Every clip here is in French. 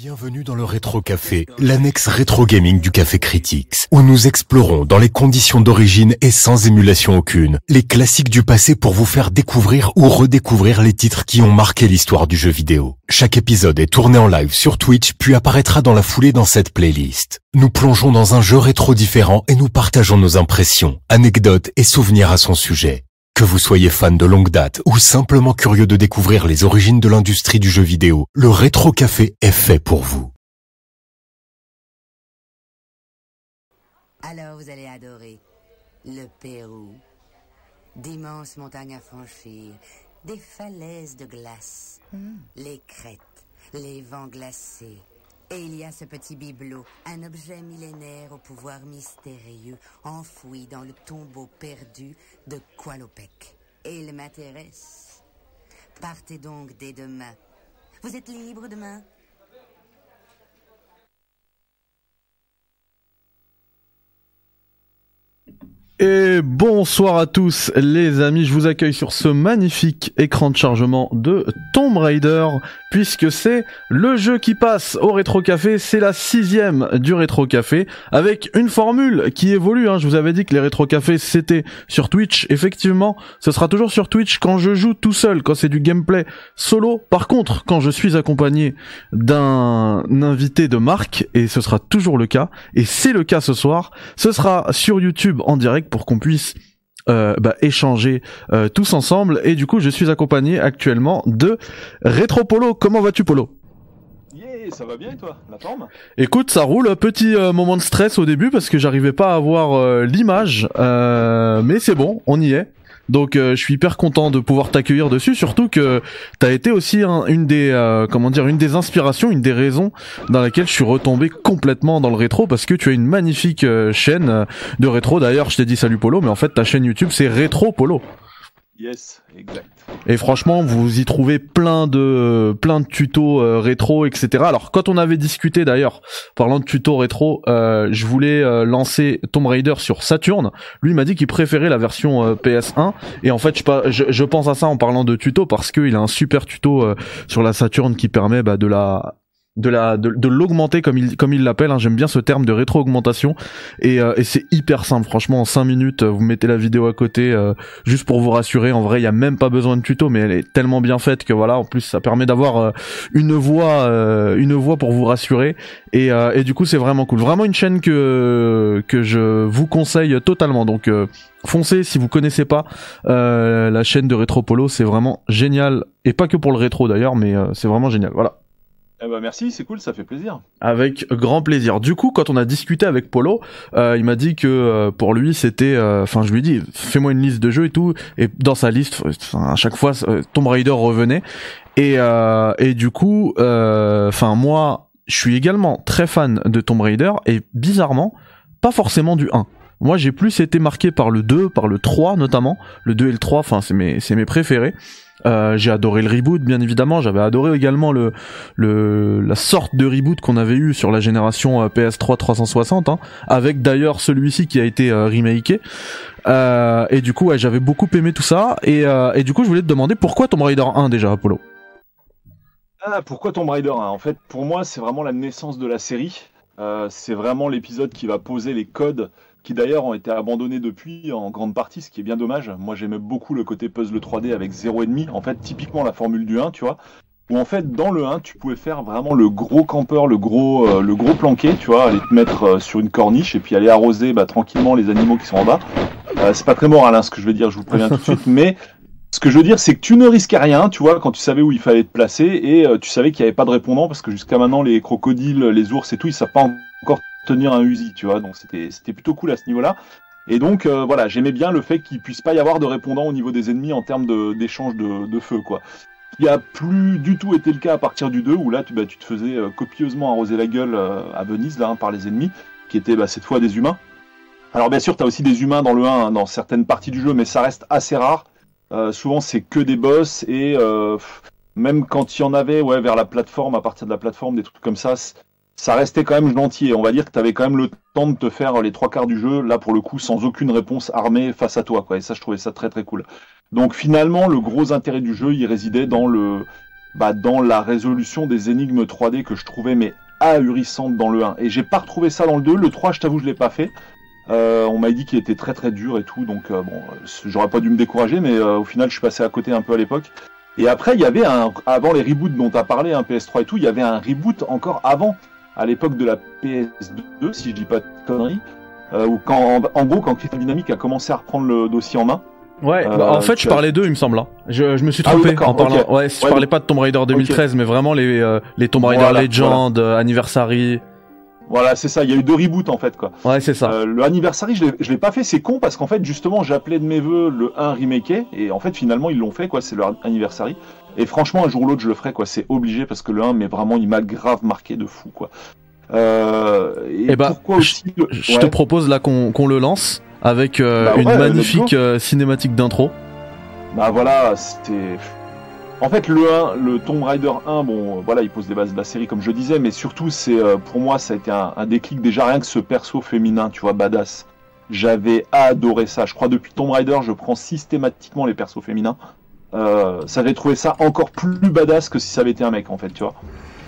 Bienvenue dans le Rétro Café, l'annexe rétro gaming du Café Critics, où nous explorons dans les conditions d'origine et sans émulation aucune, les classiques du passé pour vous faire découvrir ou redécouvrir les titres qui ont marqué l'histoire du jeu vidéo. Chaque épisode est tourné en live sur Twitch puis apparaîtra dans la foulée dans cette playlist. Nous plongeons dans un jeu rétro différent et nous partageons nos impressions, anecdotes et souvenirs à son sujet. Que vous soyez fan de longue date ou simplement curieux de découvrir les origines de l'industrie du jeu vidéo, le Rétro Café est fait pour vous. Alors vous allez adorer le Pérou. D'immenses montagnes à franchir, des falaises de glace, les crêtes, les vents glacés. Et il y a ce petit bibelot, un objet millénaire au pouvoir mystérieux, enfoui dans le tombeau perdu de Qualopec. Et il m'intéresse. Partez donc dès demain. Vous êtes libre demain? Et bonsoir à tous les amis, je vous accueille sur ce magnifique écran de chargement de Tomb Raider, puisque c'est le jeu qui passe au Rétro Café, c'est la sixième du Rétro Café, avec une formule qui évolue, hein. je vous avais dit que les Rétro Cafés c'était sur Twitch, effectivement, ce sera toujours sur Twitch quand je joue tout seul, quand c'est du gameplay solo, par contre, quand je suis accompagné d'un invité de marque, et ce sera toujours le cas, et c'est le cas ce soir, ce sera sur YouTube en direct, pour qu'on puisse euh, bah, échanger euh, tous ensemble. Et du coup, je suis accompagné actuellement de Retro Polo. Comment vas-tu, Polo? Yeah, ça va bien et toi? La forme? Écoute, ça roule. Petit euh, moment de stress au début parce que j'arrivais pas à avoir euh, l'image, euh, mais c'est bon, on y est. Donc euh, je suis hyper content de pouvoir t'accueillir dessus, surtout que t'as été aussi un- une des euh, comment dire une des inspirations, une des raisons dans laquelle je suis retombé complètement dans le rétro parce que tu as une magnifique euh, chaîne euh, de rétro. D'ailleurs, je t'ai dit salut Polo, mais en fait ta chaîne YouTube c'est Rétro Polo. Yes, exact. Et franchement, vous y trouvez plein de plein de tutos euh, rétro, etc. Alors quand on avait discuté d'ailleurs, parlant de tutos rétro, euh, je voulais euh, lancer Tomb Raider sur Saturn. Lui m'a dit qu'il préférait la version euh, PS1. Et en fait, je, pense à ça en parlant de tuto parce qu'il a un super tuto sur la Saturn qui permet bah, de la de la de, de l'augmenter comme il comme il l'appelle hein. j'aime bien ce terme de rétro augmentation et, euh, et c'est hyper simple. Franchement en 5 minutes euh, vous mettez la vidéo à côté euh, juste pour vous rassurer. En vrai il y a même pas besoin de tuto mais elle est tellement bien faite que voilà en plus ça permet d'avoir euh, une voix euh, une voix pour vous rassurer. Et, euh, et du coup c'est vraiment cool. Vraiment une chaîne que que je vous conseille totalement. Donc foncez si vous connaissez pas la chaîne de Retropolo. C'est vraiment génial. Et pas que pour le rétro d'ailleurs mais c'est vraiment génial. Voilà Eh ben merci, c'est cool, ça fait plaisir. avec grand plaisir. Du coup, quand on a discuté avec Polo, euh, il m'a dit que euh, pour lui c'était, euh, enfin je lui dit, fais-moi une liste de jeux et tout, et dans sa liste, à chaque fois euh, Tomb Raider revenait, et et du coup, enfin moi, je suis également très fan de Tomb Raider et bizarrement, pas forcément du 1. Moi, j'ai plus été marqué par le 2, par le 3 notamment. Le 2 et le 3, enfin, c'est mes, c'est mes préférés. Euh, j'ai adoré le reboot, bien évidemment. J'avais adoré également le, le, la sorte de reboot qu'on avait eu sur la génération euh, PS3 360, hein, avec d'ailleurs celui-ci qui a été euh. Euh, et du coup, ouais, j'avais beaucoup aimé tout ça. Et, euh, et du coup, je voulais te demander pourquoi Tomb Raider 1 déjà, Apollo? Ah, pourquoi Tomb Raider hein En fait, pour moi, c'est vraiment la naissance de la série. Euh, c'est vraiment l'épisode qui va poser les codes qui d'ailleurs ont été abandonnés depuis en grande partie, ce qui est bien dommage. Moi, j'aimais beaucoup le côté puzzle 3D avec 0,5. En fait, typiquement la formule du 1, tu vois. Où en fait, dans le 1, tu pouvais faire vraiment le gros campeur, le gros, euh, le gros planqué, tu vois, aller te mettre euh, sur une corniche et puis aller arroser bah, tranquillement les animaux qui sont en bas. Euh, c'est pas très moral hein, ce que je veux dire, je vous préviens tout de suite, mais ce que je veux dire, c'est que tu ne risquais rien, tu vois, quand tu savais où il fallait te placer et euh, tu savais qu'il n'y avait pas de répondant parce que jusqu'à maintenant, les crocodiles, les ours et tout, ils savent pas encore tenir un Uzi, tu vois, donc c'était c'était plutôt cool à ce niveau-là. Et donc, euh, voilà, j'aimais bien le fait qu'il puisse pas y avoir de répondant au niveau des ennemis en termes d'échange de, de feu, quoi. Il a plus du tout été le cas à partir du 2 où là, tu, bah, tu te faisais euh, copieusement arroser la gueule euh, à Venise, là, hein, par les ennemis, qui étaient bah, cette fois des humains. Alors, bien sûr, tu as aussi des humains dans le 1, hein, dans certaines parties du jeu, mais ça reste assez rare. Souvent, c'est que des boss et même quand il y en avait, ouais, vers la plateforme, à partir de la plateforme, des trucs comme ça, ça restait quand même gentil. On va dire que tu avais quand même le temps de te faire les trois quarts du jeu, là pour le coup, sans aucune réponse armée face à toi. Quoi. Et ça, je trouvais ça très très cool. Donc finalement, le gros intérêt du jeu, il résidait dans le bah, dans la résolution des énigmes 3D que je trouvais mais ahurissantes dans le 1. Et j'ai pas retrouvé ça dans le 2. Le 3, je t'avoue, je l'ai pas fait. Euh, on m'a dit qu'il était très très dur et tout, donc euh, bon, j'aurais pas dû me décourager, mais euh, au final, je suis passé à côté un peu à l'époque. Et après, il y avait un, avant les reboots dont tu as parlé, un PS3 et tout, il y avait un reboot encore avant, à l'époque de la PS2, si je dis pas de conneries, où quand, en, gros, quand Crystal Dynamics a commencé à reprendre le dossier en main, Ouais, bah, en fait, je parlais d'eux, il me semble. Hein. Je, je me suis trompé ah en parlant. Ouais, je parlais pas de Tomb Raider 2013, mais vraiment les les Tomb Raider Legend, Anniversary. Voilà, c'est ça. Il y a eu deux reboots en fait, quoi. Ouais, c'est ça. Euh, le Anniversary, je l'ai pas fait. C'est con parce qu'en fait, justement, j'appelais de mes voeux le 1 remake et en fait, finalement, ils l'ont fait, quoi. C'est le Anniversary. Et franchement, un jour ou l'autre, je le ferai, quoi. C'est obligé parce que le 1, mais vraiment, il m'a grave marqué de fou, quoi. Euh, et, eh bah, pourquoi aussi je, te propose là qu'on le lance avec euh, bah une magnifique euh, cinématique d'intro. Bah voilà, c'était en fait, le 1, le Tomb Raider 1, bon, voilà, il pose des bases de la série, comme je disais, mais surtout, c'est euh, pour moi, ça a été un, déclic déjà rien que ce perso féminin, tu vois, badass. J'avais adoré ça. Je crois depuis Tomb Raider, je prends systématiquement les persos féminins. Euh, ça avait trouvé ça encore plus badass que si ça avait été un mec, en fait, tu vois.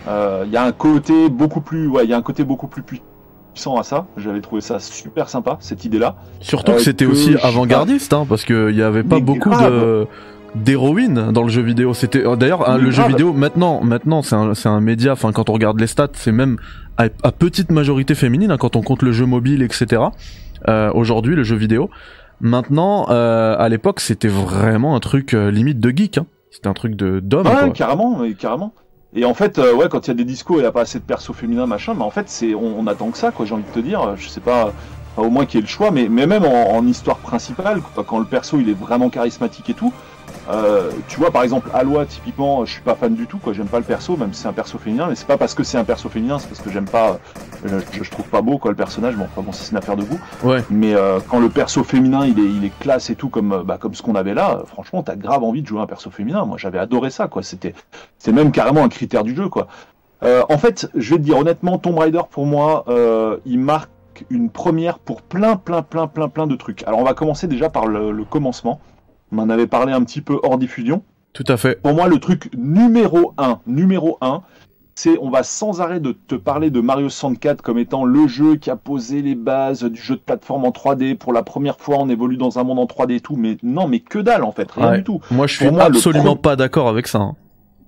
Euh, il y a un côté beaucoup plus, ouais, il y a un côté beaucoup plus puissant à ça. J'avais trouvé ça super sympa cette idée-là. Surtout que c'était aussi avant-gardiste, hein, parce qu'il n'y avait pas beaucoup de d'héroïne dans le jeu vidéo. C'était euh, d'ailleurs hein, le jeu vidéo maintenant, maintenant c'est un, c'est un média. Enfin, quand on regarde les stats, c'est même à, petite majorité féminine hein, quand on compte le jeu mobile, etc. Euh, aujourd'hui, le jeu vidéo. Maintenant, euh, à l'époque, c'était vraiment un truc euh, limite de geek. Hein. C'était un truc de d'homme. Ouais, carrément, carrément. Et en fait, ouais, quand il y a des discours, il n'y a pas assez de persos féminins, machin. Mais en fait, c'est on, on attend que ça, quoi. J'ai envie de te dire. Je sais pas au moins qu'il y ait le choix, mais, mais même en, en histoire principale, quand le perso il est vraiment charismatique et tout, euh, tu vois, par exemple, Aloy, typiquement, je suis pas fan du tout, quoi. J'aime pas le perso, même si c'est un perso féminin, mais c'est pas parce que c'est un perso féminin, c'est parce que j'aime pas, euh, je, trouve pas beau, quoi, le personnage. Bon, enfin, bon, c'est une affaire de goût. Ouais. Mais euh, quand le perso féminin, il est, il est classe et tout, comme, bah, comme ce qu'on avait là, franchement, t'as grave envie de jouer un perso féminin. Moi, j'avais adoré ça, quoi. C'était, c'est même carrément un critère du jeu, quoi. en fait, je vais te dire honnêtement, Tomb Raider pour moi, il marque une première pour plein, plein, plein, plein, plein de trucs. Alors, on va commencer déjà par le commencement. On en avait parlé un petit peu hors diffusion. Tout à fait. Pour moi, le truc numéro un, numéro un, c'est on va sans arrêt de te parler de Mario 64 comme étant le jeu qui a posé les bases du jeu de plateforme en 3D. Pour la première fois, on évolue dans un monde en 3D et tout. Mais non, mais que dalle en fait, rien du tout. Moi, je suis absolument pas d'accord avec ça. Hein.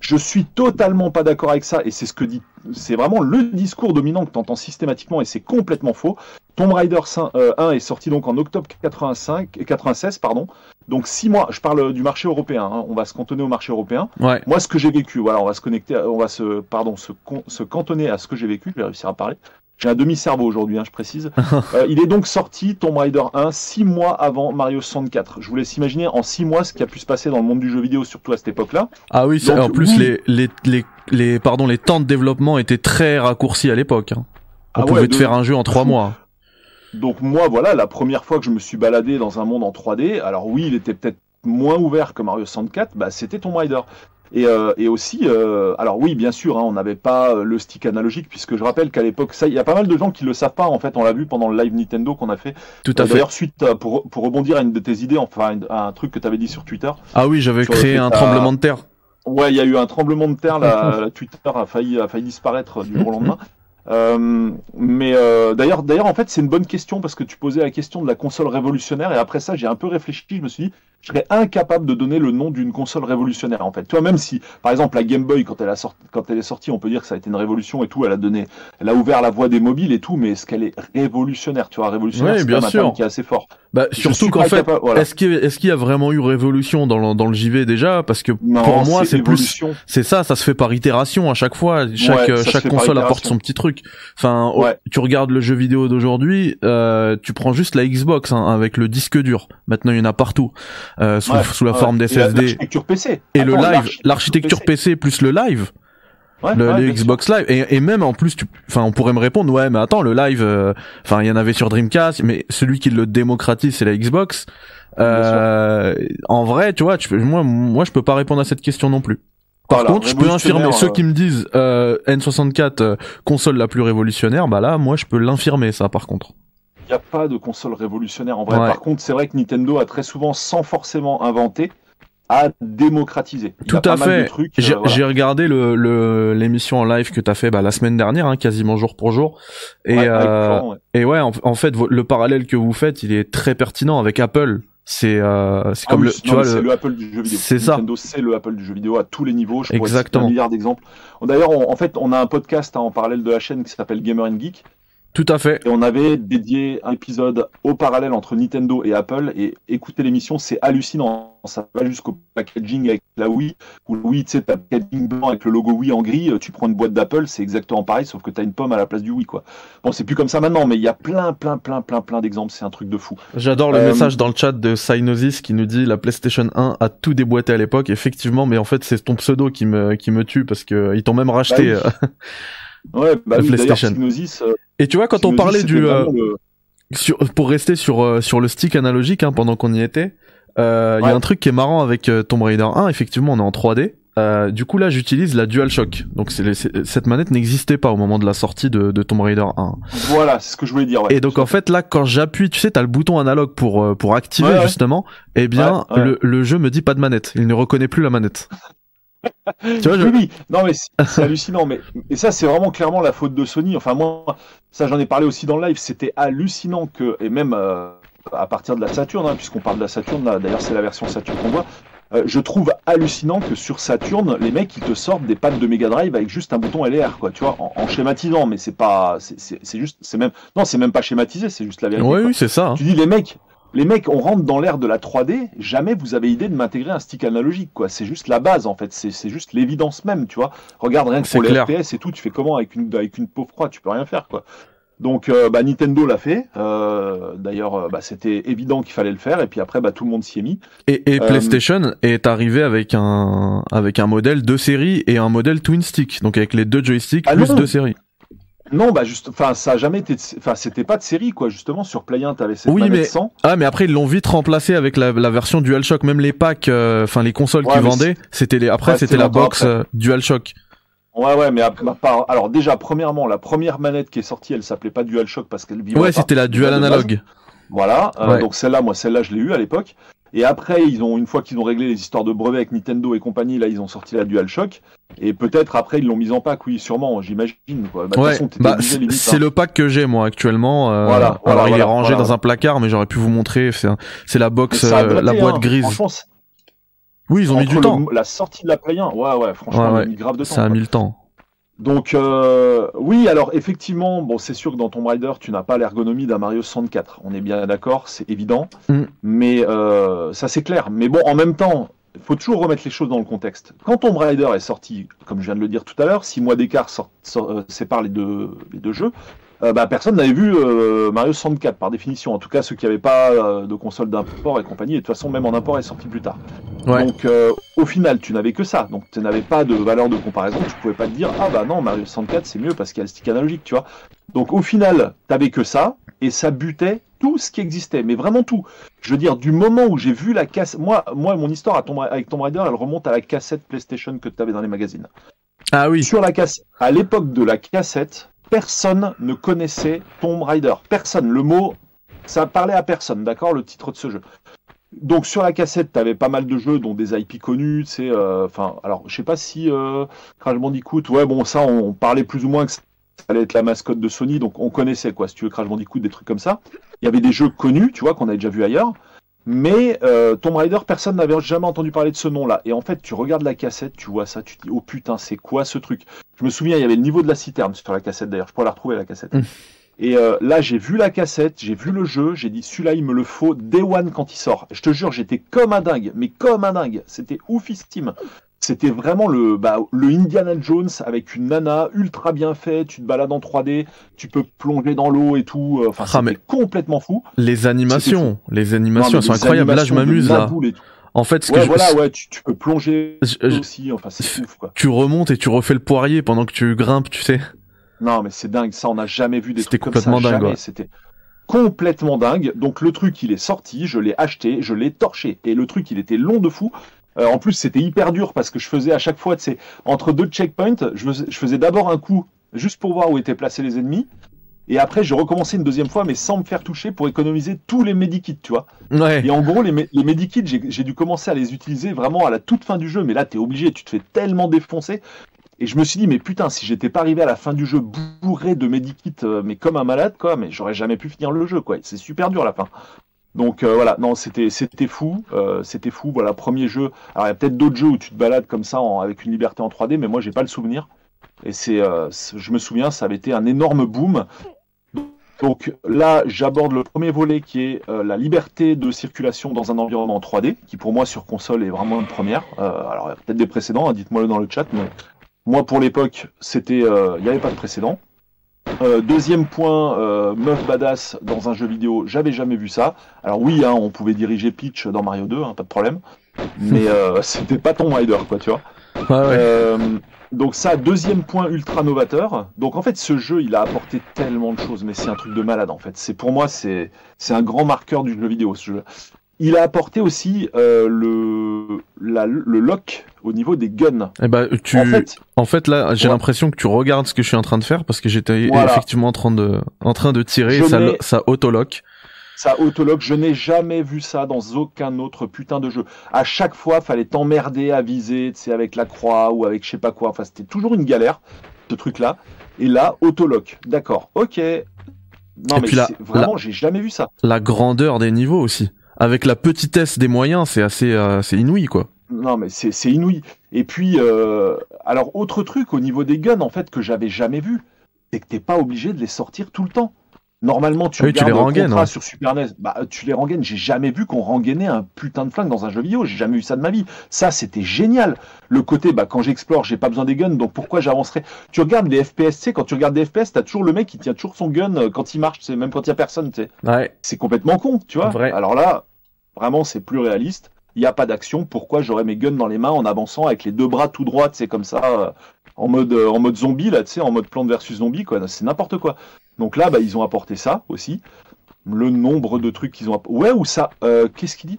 Je suis totalement pas d'accord avec ça, et c'est ce que dit, c'est vraiment le discours dominant que tu entends systématiquement, et c'est complètement faux. Tomb Raider 1 euh, est sorti donc en octobre 85, 96, pardon. Donc six mois, je parle du marché européen, hein. on va se cantonner au marché européen. Ouais. Moi, ce que j'ai vécu, voilà, on va se connecter, on va se, pardon, se, se cantonner à ce que j'ai vécu, je vais réussir à parler. J'ai un demi-cerveau aujourd'hui, hein, je précise. Euh, il est donc sorti, Tomb Raider 1, six mois avant Mario 64. Je vous laisse imaginer en six mois ce qui a pu se passer dans le monde du jeu vidéo, surtout à cette époque-là. Ah oui, en plus Les, les, les, les, pardon, les temps de développement étaient très raccourcis à l'époque. Hein. On ah pouvait te faire un jeu en trois mois. Donc moi, voilà, la première fois que je me suis baladé dans un monde en 3D, alors oui, il était peut-être moins ouvert que Mario 64, bah, c'était Tomb Raider. Et, euh, et aussi, euh, alors oui, bien sûr, hein, on n'avait pas euh, le stick analogique, puisque je rappelle qu'à l'époque, ça, il y a pas mal de gens qui le savent pas. En fait, on l'a vu pendant le live Nintendo qu'on a fait. Tout à fait. D'ailleurs, suite pour, pour rebondir à une de tes idées, enfin un truc que tu avais dit sur Twitter. Ah oui, j'avais créé un tremblement de terre. Ouais, il y a eu un tremblement de terre. La, la Twitter a failli a failli disparaître du jour au lendemain. Euh, mais euh, d'ailleurs, d'ailleurs, en fait, c'est une bonne question parce que tu posais la question de la console révolutionnaire et après ça, j'ai un peu réfléchi. Je me suis dit, je serais incapable de donner le nom d'une console révolutionnaire en fait. Toi, même si, par exemple, la Game Boy, quand elle, a sorti, quand elle est sortie, on peut dire que ça a été une révolution et tout. Elle a donné, elle a ouvert la voie des mobiles et tout, mais est-ce qu'elle est révolutionnaire Tu vois, révolutionnaire, c'est un terme qui est assez fort. Bah, surtout qu'en fait, est-ce qu'il est y a vraiment eu révolution dans le, dans le JV déjà? Parce que pour moi, c'est plus, c'est ça, ça se fait par itération à chaque fois. Chaque chaque console apporte son petit truc. Enfin, tu regardes le jeu vidéo d'aujourd'hui, euh, tu prends juste la Xbox hein, avec le disque dur. Maintenant, il y en a partout. Euh, sous, sous, la forme d'SSD. L'architecture PC. Et le live, l'architecture PC. plus le live. le, Xbox Live. Et, et, même en plus tu enfin on pourrait me répondre ouais mais attends le live euh, enfin il y en avait sur Dreamcast mais celui qui le démocratise c'est la Xbox. Euh, en vrai tu vois tu, moi moi je peux pas répondre à cette question non plus. Par contre je peux infirmer ceux qui me disent euh, N64 euh, console la plus révolutionnaire bah là moi je peux l'infirmer ça par contre n'y a pas de console révolutionnaire en vrai. Par contre, c'est vrai que Nintendo a très souvent, sans forcément inventer, à démocratiser. Tout à fait. J'ai regardé le l'émission en live que t'as fait bah, la semaine dernière, hein, quasiment jour pour jour. Et ouais, et ouais, en, fait, le parallèle que vous faites, il est très pertinent avec Apple. C'est euh, c'est ah comme le tu vois le... Apple du jeu vidéo. C'est ça. Nintendo c'est le Apple du jeu vidéo à tous les niveaux. Je Exactement. un milliard d'exemples. D'ailleurs, en fait, on a un podcast hein, en parallèle de la chaîne qui s'appelle Gamer and Geek tout à fait. Et on avait dédié un épisode au parallèle entre Nintendo et Apple. Et écouter l'émission, c'est hallucinant. Ça va jusqu'au packaging avec la Wii. Ou la Wii, tu sais, t'as packaging blanc avec le logo Wii en gris. Tu prends une boîte d'Apple, c'est exactement pareil, sauf que t'as une pomme à la place du Wii, quoi. Bon, c'est plus comme ça maintenant, mais il y a plein, plein, plein, plein, plein d'exemples. C'est un truc de fou. J'adore le euh, message dans le chat de Synosis qui nous dit la PlayStation 1 a tout déboîté à l'époque. Effectivement, mais en fait, c'est ton pseudo qui me, qui me tue parce que ils t'ont même racheté. Bah euh, Ouais, bah oui, PlayStation. Euh, et tu vois, quand on parlait du, euh, sur, pour rester sur euh, sur le stick analogique, hein, pendant qu'on y était, il y a un truc qui est marrant avec Tomb Raider 1. Effectivement, on est en 3D. du coup là j'utilise la DualShock. Donc cette manette n'existait pas au moment de la sortie de, de Tomb Raider 1. Voilà, c'est ce que je voulais dire. Ouais, et donc en fait là quand j'appuie, tu sais, t'as le bouton analogue pour pour activer justement. Eh bien le, le jeu me dit pas de manette. Il ne reconnaît plus la manette. Tu vois, je... Oui, non mais c'est hallucinant. Mais et ça, c'est vraiment clairement la faute de Sony. Enfin moi, ça j'en ai parlé aussi dans le live. C'était hallucinant que et même euh, à partir de la Saturn, hein, puisqu'on parle de la Saturn, d'ailleurs c'est la version Saturn qu'on voit. Euh, je trouve hallucinant que sur Saturn, les mecs ils te sortent des pattes de Mega Drive avec juste un bouton LR, quoi, tu vois, en, schématisant, mais c'est pas, c'est juste, c'est même, non, c'est même pas schématisé, c'est juste la vérité. Oui, oui, c'est ça. Hein. Tu dis les mecs, les mecs, on rentre dans l'ère de la 3D, jamais vous avez idée de m'intégrer un stick analogique, quoi. C'est juste la base, en fait. C'est juste l'évidence même, tu vois. Regarde rien que pour les FPS et tout, tu fais comment avec une, avec une pauvre croix, tu peux rien faire, quoi. Donc, euh, bah, Nintendo l'a fait. Euh, d'ailleurs, euh, bah, c'était évident qu'il fallait le faire. Et puis après, bah, tout le monde s'y est mis. Et, PlayStation est arrivé avec un avec un modèle de série et un modèle twin stick, donc avec les deux joysticks ah plus deux séries. Non, bah juste, enfin, ça a jamais été, enfin, c'était pas de série quoi. Justement, sur Play 1, t'avais cette oui, mais... Ah, mais après ils l'ont vite remplacé avec la, la version DualShock. Même les packs, euh, enfin les consoles qui vendaient, c'était les. Après, c'était la box euh, DualShock. Ouais, ouais, mais alors déjà, premièrement, la première manette qui est sortie, elle s'appelait pas DualShock parce qu'elle vivait. Ouais, c'était la Dual Analog. Voilà, euh, donc celle-là, moi, celle-là, je l'ai eu à l'époque. Et après, ils ont une fois qu'ils ont réglé les histoires de brevets avec Nintendo et compagnie, là, ils ont sorti la DualShock. Et peut-être après, ils l'ont mise en pack, oui, sûrement, j'imagine. Bah, ouais, bah, c'est hein. le pack que j'ai moi actuellement. Euh, voilà, alors il est rangé dans un placard, mais j'aurais pu vous montrer. C'est la box, euh, la boîte hein. grise. Oui, ils ont mis du temps. La sortie de la Play 1, ouais, ouais, franchement, ouais, a mis grave de temps. Ça a mis le temps. Donc euh, oui, alors effectivement, bon, c'est sûr que dans Tomb Raider, tu n'as pas l'ergonomie d'un Mario 64. On est bien d'accord, c'est évident. Mm. Mais euh, ça c'est clair. Mais bon, en même temps, il faut toujours remettre les choses dans le contexte. Quand Tomb Raider est sorti, comme je viens de le dire tout à l'heure, six mois d'écart euh, séparent les deux, les deux jeux. Euh, bah, personne n'avait vu euh, Mario 64 par définition. En tout cas, ceux qui n'avaient pas euh, de console d'import et compagnie. Et de toute façon, même en import, est sorti plus tard. Donc, au final, tu n'avais que ça. Donc, tu n'avais pas de valeur de comparaison. Tu pouvais pas te dire, ah bah non, Mario 64 c'est mieux parce qu'il y a le stick analogique, tu vois. Donc, au final, tu n'avais que ça et ça butait tout ce qui existait, mais vraiment tout. Je veux dire, du moment où j'ai vu la cassette, moi, moi, mon histoire avec Tomb Raider, elle remonte à la cassette PlayStation que tu avais dans les magazines. Ah oui. Sur la cassette, à l'époque de la cassette, personne ne connaissait Tomb Raider. Personne. Le mot, ça parlait à personne, d'accord, le titre de ce jeu. Donc sur la cassette, tu avais pas mal de jeux, dont des IP connus, tu sais, euh, enfin, alors je sais pas si euh, Crash Bandicoot, ouais, bon, ça, on, parlait plus ou moins que ça allait être la mascotte de Sony, donc on connaissait, quoi, si tu veux, Crash Bandicoot, des trucs comme ça. Il y avait des jeux connus, tu vois, qu'on avait déjà vu ailleurs, mais euh, Tomb Raider, personne n'avait jamais entendu parler de ce nom-là. Et en fait, tu regardes la cassette, tu vois ça, tu te dis, oh putain, c'est quoi ce truc? Je me souviens, il y avait le niveau de la citerne sur la cassette d'ailleurs, je pourrais la retrouver la cassette. Mmh. Et euh, là, j'ai vu la cassette, j'ai vu le jeu, j'ai dit, celui-là, il me le faut day one quand il sort. Je te jure, j'étais comme un dingue, mais comme un dingue. C'était oufissime. C'était vraiment le, bah, le Indiana Jones avec une nana ultra bien fait. Tu te balades en 3D, tu peux plonger dans l'eau et tout. Euh, enfin, ah, c'est complètement fou. Les animations, les animations sont incroyables. Là, je m'amuse là. En fait, ce ouais, que voilà, ouais, tu, peux plonger aussi. Enfin, c'est ouf, quoi. Tu remontes et tu refais le poirier pendant que tu grimpes, tu sais. Non, mais c'est dingue. Ça, on n'a jamais vu des trucs comme ça. C'était complètement dingue. C'était complètement dingue. Donc le truc, il est sorti, je l'ai acheté, je l'ai torché. Et le truc, il était long de fou. Euh, en plus, c'était hyper dur parce que je faisais à chaque fois, c'est entre deux checkpoints, je faisais, je faisais d'abord un coup juste pour voir où étaient placés les ennemis. Et après, j'ai recommencé une deuxième fois, mais sans me faire toucher pour économiser tous les medikits, tu vois. Ouais. Et en gros, les, les medikits, j'ai dû commencer à les utiliser vraiment à la toute fin du jeu. Mais là, t'es obligé, tu te fais tellement défoncer. Et je me suis dit, mais putain, si j'étais pas arrivé à la fin du jeu bourré de medikits, euh, mais comme un malade, quoi, mais j'aurais jamais pu finir le jeu, quoi. C'est super dur la fin. Donc euh, voilà, non, c'était c'était fou, euh, c'était fou. Voilà, premier jeu. Alors il y a peut-être d'autres jeux où tu te balades comme ça en- avec une liberté en 3D, mais moi j'ai pas le souvenir. Et c'est, euh, je me souviens, ça avait été un énorme boom. Donc là, j'aborde le premier volet qui est euh, la liberté de circulation dans un environnement en 3D, qui pour moi sur console est vraiment une première. Alors il y a peut-être des précédents, hein, dites-moi le dans le chat, mais moi pour l'époque, c'était, il n'y avait pas de précédent. Euh, deuxième point, euh, meuf badass dans un jeu vidéo, j'avais jamais vu ça. Alors oui, hein, on pouvait diriger Peach dans Mario 2, hein, pas de problème, mais euh, c'était pas Tomb Raider, quoi, tu vois. Ouais, ouais. Euh, donc ça, deuxième point ultra novateur. Donc en fait, ce jeu, il a apporté tellement de choses, mais c'est un truc de malade en fait. C'est pour moi, c'est c'est un grand marqueur du jeu vidéo. Ce jeu. Il a apporté aussi euh, le la- le lock au niveau des guns. Eh ben, tu, En fait, En fait, là, j'ai Ouais. l'impression que tu regardes ce que je suis en train de faire parce que j'étais Voilà. effectivement en train de, en train de tirer Je et ça, ça autolock. ça autolock, je n'ai jamais vu ça dans aucun autre putain de jeu. À chaque fois, fallait t'emmerder à viser, tu sais, avec la croix ou avec je sais pas quoi. Enfin, c'était toujours une galère, ce truc-là. Et là, autolock. D'accord, ok. Non, Et mais puis vraiment, j'ai jamais vu ça. La grandeur des niveaux aussi. Avec la petitesse des moyens, c'est assez, euh, c'est inouï, quoi. Non, mais c'est inouï. Et puis, euh, alors, autre truc au niveau des guns, en fait, que j'avais jamais vu, c'est que t'es pas obligé de les sortir tout le temps. Normalement, tu Oui, tu les le rengaines, contrat ouais. sur Super NES, bah, tu les rengaines. J'ai jamais vu qu'on rengainait un putain de flingue dans un jeu vidéo. J'ai jamais vu ça de ma vie. Ça, c'était génial. Le côté, bah, quand j'explore, j'ai pas besoin des guns, donc pourquoi j'avancerais Tu regardes les FPS, tu sais, quand tu regardes des FPS, t'as toujours le mec qui tient toujours son gun euh, quand il marche, même quand il y a personne, tu sais Ouais. c'est complètement con, tu vois. Vrai. Alors là, vraiment, c'est plus réaliste. Il n'y a pas d'action. Pourquoi j'aurais mes guns dans les mains en avançant avec les deux bras tout droits, c'est comme ça, euh, en mode euh, en mode zombie là, tu sais, en mode plante versus zombie, quoi. C'est n'importe quoi. Donc là, bah, ils ont apporté ça aussi. Le nombre de trucs qu'ils ont. app- Ouais, ou ça. euh, Qu'est-ce qu'il dit?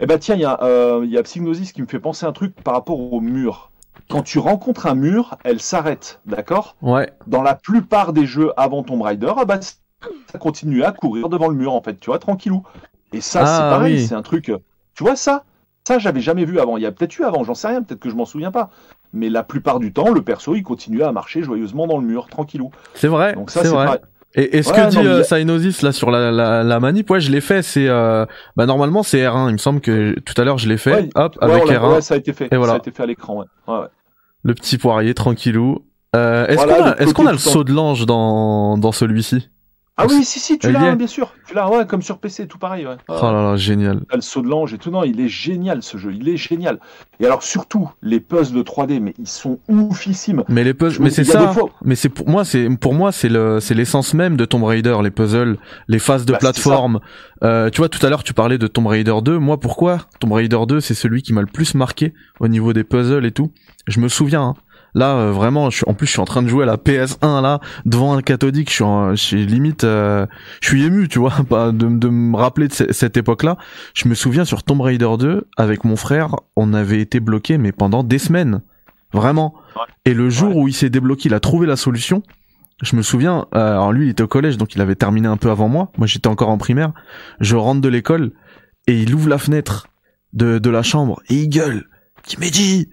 Eh ben tiens, il y a euh, il y a Psygnosis qui me fait penser à un truc par rapport au mur. Quand tu rencontres un mur, elle s'arrête, d'accord? Ouais. dans la plupart des jeux avant Tomb Raider, ah bah, ça continue à courir devant le mur, en fait, tu vois, tranquillou. Et ça, c'est Ah, pareil, oui. c'est un truc. euh, Tu vois, ça, ça, j'avais jamais vu avant. Il y a peut-être eu avant, j'en sais rien, peut-être que je m'en souviens pas. Mais la plupart du temps, le perso, il continuait à marcher joyeusement dans le mur, tranquillou. C'est vrai. Donc ça, c'est vrai. pareil. Et, et ce Ouais, que non, dit mais euh, là sur la, la, la manip, ouais, je l'ai fait. C'est, euh, bah normalement c'est R1. Il me semble que tout à l'heure je l'ai fait. Ouais, Hop, Ouais, avec on l'a- R1, ouais, ça a été fait. Et voilà. Ça a été fait à l'écran, ouais. ouais, ouais. le petit poirier tranquillou. Euh, est-ce Voilà, qu'on a, qu'on a le saut de l'ange dans dans celui-ci? Ah oui, si, si, tu l'as, hein, bien sûr. Tu l'as, ouais, comme sur PC, tout pareil, ouais. Oh là là, génial. T'as le saut de l'ange et tout. Non, il est génial ce jeu, il est génial. Et alors surtout, les puzzles 3D, mais ils sont oufissimes. Mais les puzzles, mais c'est ça. Mais c'est pour moi, c'est pour moi, c'est le, c'est l'essence même de Tomb Raider, les puzzles, les phases de Bah, plateforme. Euh, tu vois, tout à l'heure, tu parlais de Tomb Raider 2. Moi, pourquoi Tomb Raider 2, c'est celui qui m'a le plus marqué au niveau des puzzles et tout? Je me souviens. hein. Là, euh, vraiment, je suis, en plus, je suis en train de jouer à la PS1 là, devant un cathodique. Je suis, en, je suis limite, euh, je suis ému, tu vois, pas de, de me rappeler de ce- cette époque-là. Je me souviens sur Tomb Raider 2, avec mon frère, on avait été bloqué, mais pendant des semaines, vraiment. Et le jour où il s'est débloqué, il a trouvé la solution. Je me souviens, euh, alors lui il était au collège donc il avait terminé un peu avant moi. Moi j'étais encore en primaire. Je rentre de l'école et il ouvre la fenêtre de, de la chambre et il gueule. Il m'a dit,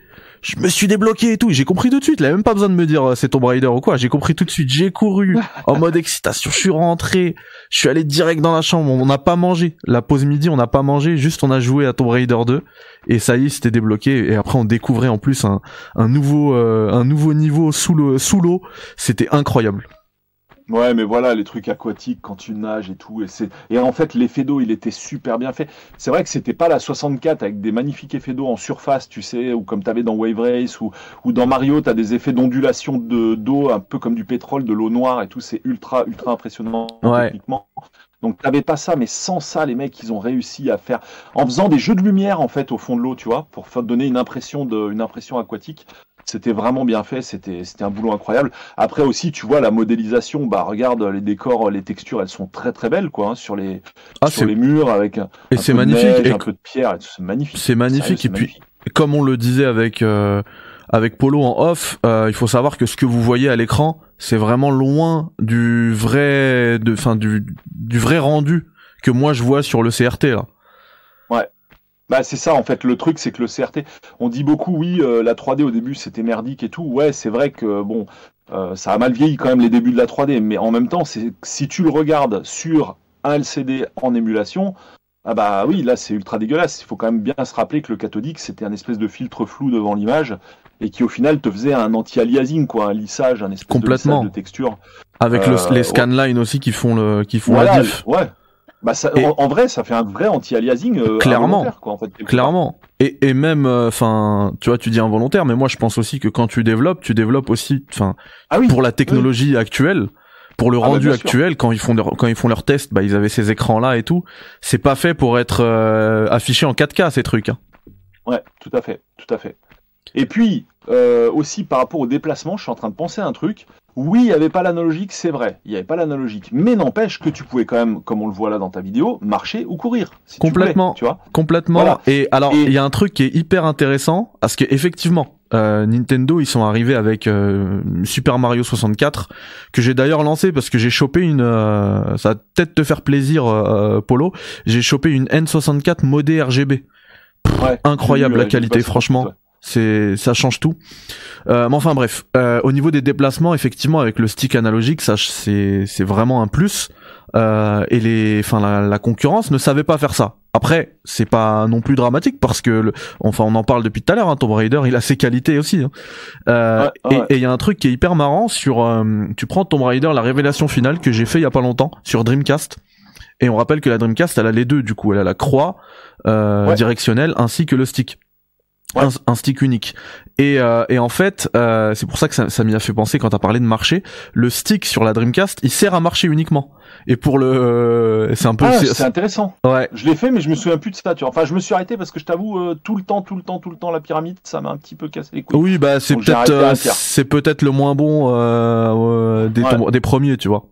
je me suis débloqué et tout. J'ai compris tout de suite. Il avait même pas besoin de me dire euh, c'est Tomb Raider ou quoi. J'ai compris tout de suite. J'ai couru en mode excitation. Je suis rentré. Je suis allé direct dans la chambre. On n'a pas mangé. La pause midi, on n'a pas mangé. Juste on a joué à Tomb Raider 2 et ça y est, c'était débloqué. Et après on découvrait en plus un, un nouveau euh, un nouveau niveau sous le sous l'eau. C'était incroyable. Ouais, mais voilà, les trucs aquatiques quand tu nages et tout. Et, c'est... et en fait, l'effet d'eau, il était super bien fait. C'est vrai que c'était pas la 64 avec des magnifiques effets d'eau en surface, tu sais, ou comme tu avais dans Wave Race, ou, ou dans Mario, tu as des effets d'ondulation de, d'eau, un peu comme du pétrole, de l'eau noire et tout. C'est ultra, ultra impressionnant Ouais. techniquement. Donc t'avais pas ça, mais sans ça, les mecs, ils ont réussi à faire, en faisant des jeux de lumière en fait au fond de l'eau, tu vois, pour donner une impression de, une impression aquatique. C'était vraiment bien fait, c'était, c'était un boulot incroyable. Après aussi, tu vois la modélisation, bah regarde les décors, les textures, elles sont très très belles quoi, hein, sur les, Ah sur les murs avec un, et un c'est magnifique. neige, Et un peu de pierre, et tout, c'est magnifique. C'est magnifique Sérieux, et puis comme on le disait avec euh, avec Polo en off, euh, il faut savoir que ce que vous voyez à l'écran, c'est vraiment loin du vrai, de, enfin du, du vrai rendu que moi je vois sur le CRT là. Bah c'est ça en fait. Le truc c'est que le CRT, on dit beaucoup oui, euh, la 3D au début c'était merdique et tout. Ouais, c'est vrai que bon, euh, ça a mal vieilli quand même les débuts de la 3D, mais en même temps, c'est si tu le regardes sur un LCD en émulation, ah bah oui, là c'est ultra dégueulasse. Il faut quand même bien se rappeler que le cathodique c'était un espèce de filtre flou devant l'image et qui au final te faisait un anti-aliasing quoi, un lissage, un espèce Complètement. de, lissage de texture. Avec le, Euh, les ouais. scanlines aussi qui font le, qui font Voilà, la diff. ouais. Bah ça, en, en vrai, ça fait un vrai anti-aliasing euh, Clairement. quoi, en fait. Clairement. Et, et même, enfin, tu vois, tu dis involontaire, mais moi je pense aussi que quand tu développes, tu développes aussi, enfin, Ah oui. pour la technologie actuelle, pour le Ah bah, rendu sûr. actuel, quand ils font leur, quand ils font leurs tests, bah ils avaient ces écrans là et tout. C'est pas fait pour être euh, affiché en 4K ces trucs. hein. Ouais, tout à fait, tout à fait. Et puis, euh, aussi par rapport au déplacement, je suis en train de penser à un truc. Oui, il n'y avait pas l'analogique, c'est vrai, il n'y avait pas l'analogique. Mais n'empêche que tu pouvais quand même, comme on le voit là dans ta vidéo, marcher ou courir. si tu Complètement. voulais, tu vois Complètement. Voilà. Et alors, Et- il y a un truc qui est hyper intéressant, parce que effectivement, euh, Nintendo, ils sont arrivés avec euh, Super Mario 64, que j'ai d'ailleurs lancé parce que j'ai chopé une, euh, ça va peut-être te faire plaisir, euh, Polo, j'ai chopé une N64 modée RGB. Ouais, Incroyable la euh, qualité, franchement. C'est, ça change tout. Euh, mais enfin bref, euh, au niveau des déplacements, effectivement, avec le stick analogique, ça c'est c'est vraiment un plus. Euh, et les, enfin la, la concurrence ne savait pas faire ça. Après, c'est pas non plus dramatique parce que, le, enfin, on en parle depuis tout à l'heure. Hein, Tomb Raider, il a ses qualités aussi. Hein. Euh, et- ouais. Il y a un truc qui est hyper marrant sur, euh, tu prends Tomb Raider, la révélation finale que j'ai fait il y a pas longtemps sur Dreamcast. Et on rappelle que la Dreamcast, elle a les deux. Du coup, elle a la croix euh, Ouais. directionnelle ainsi que le stick. Ouais. Un, un stick unique. Et, euh, et en fait, euh, c'est pour ça que ça, ça m'y a fait penser quand t'as parlé de marcher. Le stick sur la Dreamcast, il sert à marcher uniquement. Et pour le, euh, c'est un peu, Ah, c'est- c'est intéressant. ouais, Je l'ai fait, mais je me souviens plus de ça. Tu vois. Enfin, je me suis arrêté parce que je t'avoue, euh, tout le temps, tout le temps, tout le temps, la pyramide, ça m'a un petit peu cassé les couilles. oui, bah c'est peut-être, euh, c'est peut-être le moins bon euh, euh, des, Ouais. tom- des premiers, tu vois.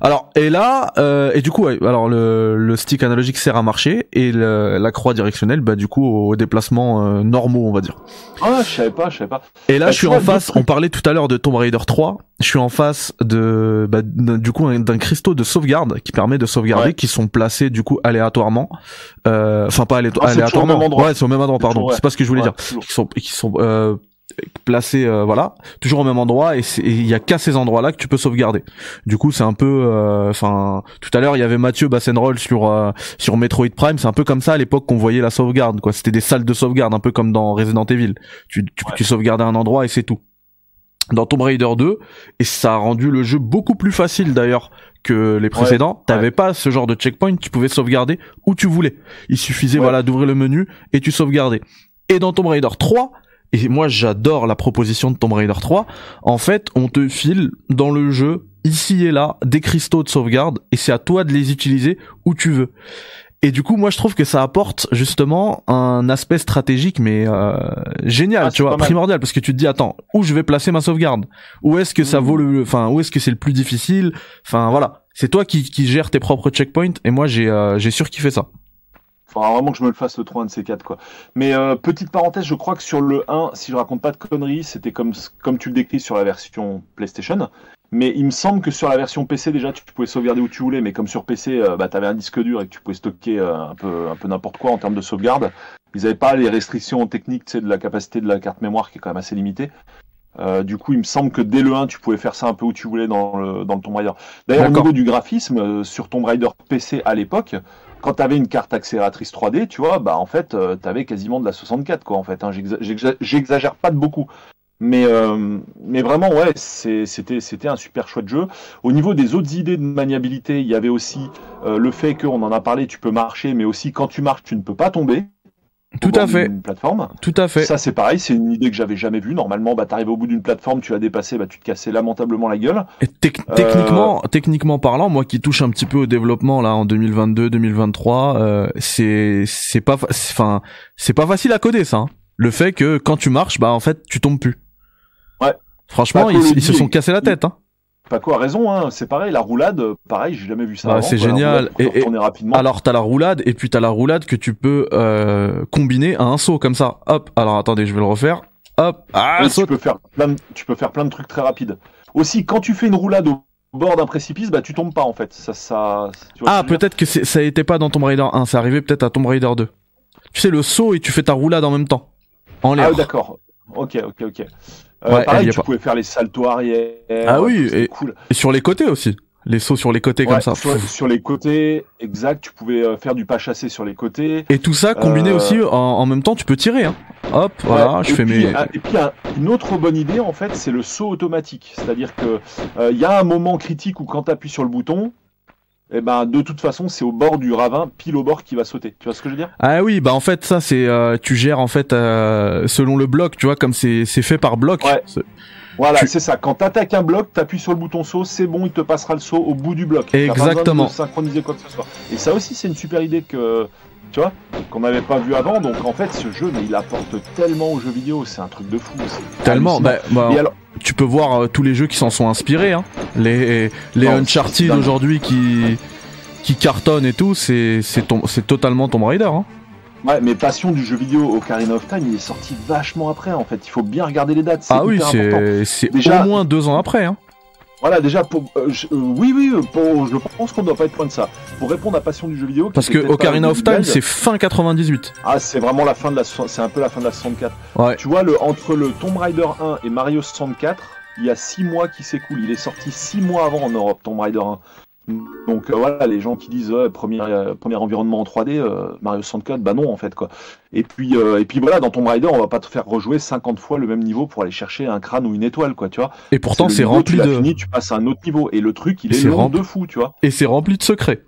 Alors et là euh, et du coup ouais, alors le, le stick analogique sert à marcher et le- la croix directionnelle bah du coup aux déplacements euh, normaux on va dire. Ah, je savais pas, je savais pas. Et là, Bah, je suis en face. On parlait tout à l'heure de Tomb Raider 3. Je suis en face de, bah, du coup, un- d'un cristaux de sauvegarde qui permet de sauvegarder, Ouais. qui sont placés du coup aléatoirement. Euh, Enfin, pas aléato- Ah, aléatoirement. même endroit. Ouais, c'est au même endroit. Pardon. ouais. C'est pas ce que je voulais Ouais, dire. Qui sont, qui sont placés, euh, voilà, toujours au même endroit. Et il y a qu'à ces endroits-là que tu peux sauvegarder. Du coup, c'est un peu, euh, enfin, tout à l'heure, il y avait Mathieu Bassenroll sur euh, sur Metroid Prime. C'est un peu comme ça à l'époque qu'on voyait la sauvegarde. Quoi, c'était des salles de sauvegarde, un peu comme dans Resident Evil. Tu, tu, Ouais. tu sauvegardais un endroit et c'est tout. Dans Tomb Raider 2, et ça a rendu le jeu beaucoup plus facile d'ailleurs que les précédents. T'avais pas ce genre de checkpoint, tu pouvais sauvegarder où tu voulais. Il suffisait voilà d'ouvrir le menu et tu sauvegardais. Et dans Tomb Raider 3, et moi j'adore la proposition de Tomb Raider 3, en fait on te file dans le jeu ici et là des cristaux de sauvegarde et c'est à toi de les utiliser où tu veux. Et du coup, moi, je trouve que ça apporte justement un aspect stratégique, mais euh, génial, Ah, tu vois, primordial, parce que tu te dis, attends, où je vais placer ma sauvegarde? Où est-ce que ça Mhm. vaut le, enfin, où est-ce que c'est le plus difficile? Enfin, voilà, c'est toi qui, qui gères tes propres checkpoints, et moi, j'ai, euh, j'ai surkiffé ça. Faudra vraiment que je me le fasse le 3 un de ces quatre quoi. Mais euh, petite parenthèse, je crois que sur le 1, si je raconte pas de conneries, c'était comme comme tu le décris sur la version PlayStation. Mais il me semble que sur la version PC déjà tu pouvais sauvegarder où tu voulais, mais comme sur PC, euh, bah, tu avais un disque dur et que tu pouvais stocker euh, un peu un peu n'importe quoi en termes de sauvegarde. Ils n'avaient pas les restrictions techniques, tu sais, de la capacité de la carte mémoire qui est quand même assez limitée. Euh, du coup, il me semble que dès le 1, tu pouvais faire ça un peu où tu voulais dans le, dans le Tomb Raider. D'ailleurs, au niveau du graphisme, euh, sur Tomb Raider PC à l'époque, quand tu avais une carte accélératrice 3D, tu vois, bah en fait, tu avais quasiment de la 64, quoi, en fait. Hein. J'exa- j'exa- J'exagère pas de beaucoup. Mais, euh, mais vraiment, ouais, c'était un super chouette jeu. Au niveau des autres idées de maniabilité, il y avait aussi euh, le fait qu'on en a parlé, tu peux marcher, mais aussi quand tu marches, tu ne peux pas tomber. Tout à fait, d'une plateforme. tout à fait. Ça, c'est pareil, c'est une idée que j'avais jamais vue. Normalement, bah, t'arrives au bout d'une plateforme, tu l'as dépassé, bah, tu te cassais lamentablement la gueule. Et tec- Euh, techniquement, techniquement parlant, moi qui touche un petit peu au développement là en 2022-2023, euh, c'est c'est pas, enfin, c'est pas facile à coder ça. hein. Le fait que quand tu marches, bah en fait, tu tombes plus. Ouais. Franchement, Bah, ils, ils se sont cassés la tête. Hein. Paco a raison, hein, c'est pareil, la roulade, pareil, j'ai jamais vu ça. Bah, c'est génial. roulade pour Et- se et- retourner rapidement. Alors t'as la roulade et puis t'as la roulade que tu peux euh, combiner à un saut comme ça. Hop. Alors attendez, je vais le refaire. hop, ah, tu peux faire plein de, tu peux faire plein de trucs très rapides. Aussi, quand tu fais une roulade au bord d'un précipice, bah tu tombes pas en fait. Ça, ça. tu vois ce Ah, peut-être que ça était pas dans Tomb Raider 1, c'est arrivé peut-être à Tomb Raider 2. Tu sais, le saut et tu fais ta roulade en même temps. En Ah l'air. oui, d'accord. Ok, ok, ok. Euh, Ouais, pareil, tu pas. pouvais faire les saltos arrière. Ah oui, et- cool. et sur les côtés aussi. Les sauts sur les côtés Ouais, comme ça. Sur, sur les côtés, exact. Tu pouvais euh, faire du pas chassé sur les côtés. Et tout ça combiné Euh, aussi en, en même temps, tu peux tirer. Hein. Hop, voilà, je fais puis, mes. un- Et puis un- une autre bonne idée en fait, c'est le saut automatique. C'est-à-dire que euh, il y a un moment critique où quand tu appuies sur le bouton, eh ben de toute façon c'est au bord du ravin, pile au bord qui va sauter. Tu vois ce que je veux dire? Ah oui, bah en fait ça c'est euh, tu gères en fait euh, selon le bloc, tu vois comme c'est c'est fait par bloc. Ouais. Voilà, Tu- c'est ça. Quand t'attaques un bloc, t'appuies sur le bouton saut, c'est bon, il te passera le saut au bout du bloc. Pas Exactement. de synchroniser quoi que ce soit. Et ça aussi, c'est une super idée que tu vois qu'on n'avait pas vu avant. Donc en fait, ce jeu, mais il apporte tellement aux jeux vidéo, c'est un truc de fou. Tellement. Bah, bah, Et alors, tu peux voir euh, tous les jeux qui s'en sont inspirés. Hein. Les les Uncharted aujourd'hui qui qui cartonnent et tout, c'est totalement Tomb Raider. Hein. ouais, mais passion du jeu vidéo Ocarina of Time, il est sorti vachement après. En fait, il faut bien regarder les dates. c'est Ah oui, c'est au moins deux ans après. Hein. Voilà, déjà, pour, euh, je- euh, oui, oui, euh, pour, je pense qu'on doit pas être loin de ça. Pour répondre à passion du jeu vidéo, Parce que Ocarina of Time c'est fin 98. Ah, c'est vraiment la fin de la, c'est un peu la fin de la 64. Ouais. Tu vois, le, entre le Tomb Raider 1 et Mario 64, il y a 6 mois qui s'écoulent. Il est sorti 6 mois avant en Europe, Tomb Raider 1. Donc euh, voilà, les gens qui disent ouais, premier, euh, premier environnement en 3D, euh, Mario 64, bah non en fait quoi. Et puis, euh, et puis voilà, dans Tomb Raider, on va pas te faire rejouer 50 fois le même niveau pour aller chercher un crâne ou une étoile quoi, tu vois. Et pourtant c'est rempli tu de fini, tu passes à un autre niveau et le truc il est C'est long rempli- de fou, tu vois. et c'est rempli de secrets.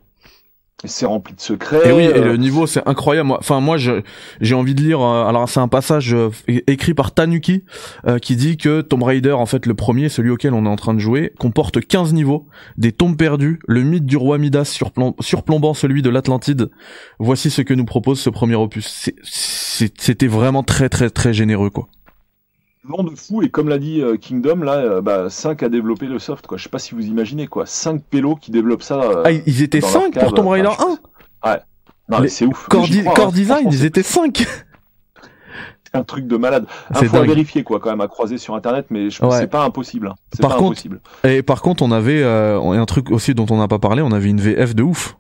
C'est rempli de secrets. Et oui, et euh, le niveau c'est incroyable. Enfin moi je j'ai envie de lire. euh, alors c'est un passage euh, écrit par Tanuki euh, qui dit que Tomb Raider en fait le premier, celui auquel on est en train de jouer, comporte 15 niveaux, des tombes perdues, le mythe du roi Midas surplom- surplombant celui de l'Atlantide. Voici ce que nous propose ce premier opus. C'était vraiment très très très généreux quoi. Long de fou et comme l'a dit euh, Kingdom là euh, bah, 5 a développé le soft quoi je sais pas si vous imaginez quoi 5 pélos qui développent ça euh, Ah ils étaient dans leur 5 cave, pour Tomb Raider enfin, 1. non mais c'est ouf Core, crois, core hein. design ils étaient 5. c'est un truc de malade à dingue. vérifier quoi quand même à croiser sur internet mais je pense Ouais. que c'est pas impossible hein. c'est Par pas contre- impossible Et par contre on avait euh, un truc aussi dont on n'a pas parlé, on avait une VF de ouf.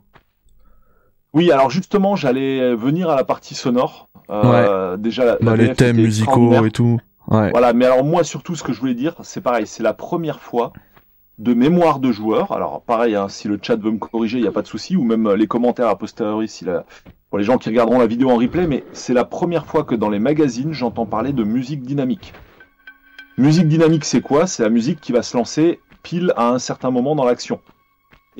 oui alors justement j'allais venir à la partie sonore Euh, déjà la, la Bah, les thèmes musicaux et tout. Voilà, mais alors moi surtout ce que je voulais dire, c'est pareil, c'est la première fois de mémoire de joueur. Alors pareil, hein, si le chat veut me corriger, il n'y a pas de souci, ou même euh, les commentaires a posteriori si la- pour les gens qui regarderont la vidéo en replay, mais c'est la première fois que dans les magazines j'entends parler de musique dynamique. Musique dynamique, c'est quoi? C'est la musique qui va se lancer pile à un certain moment dans l'action.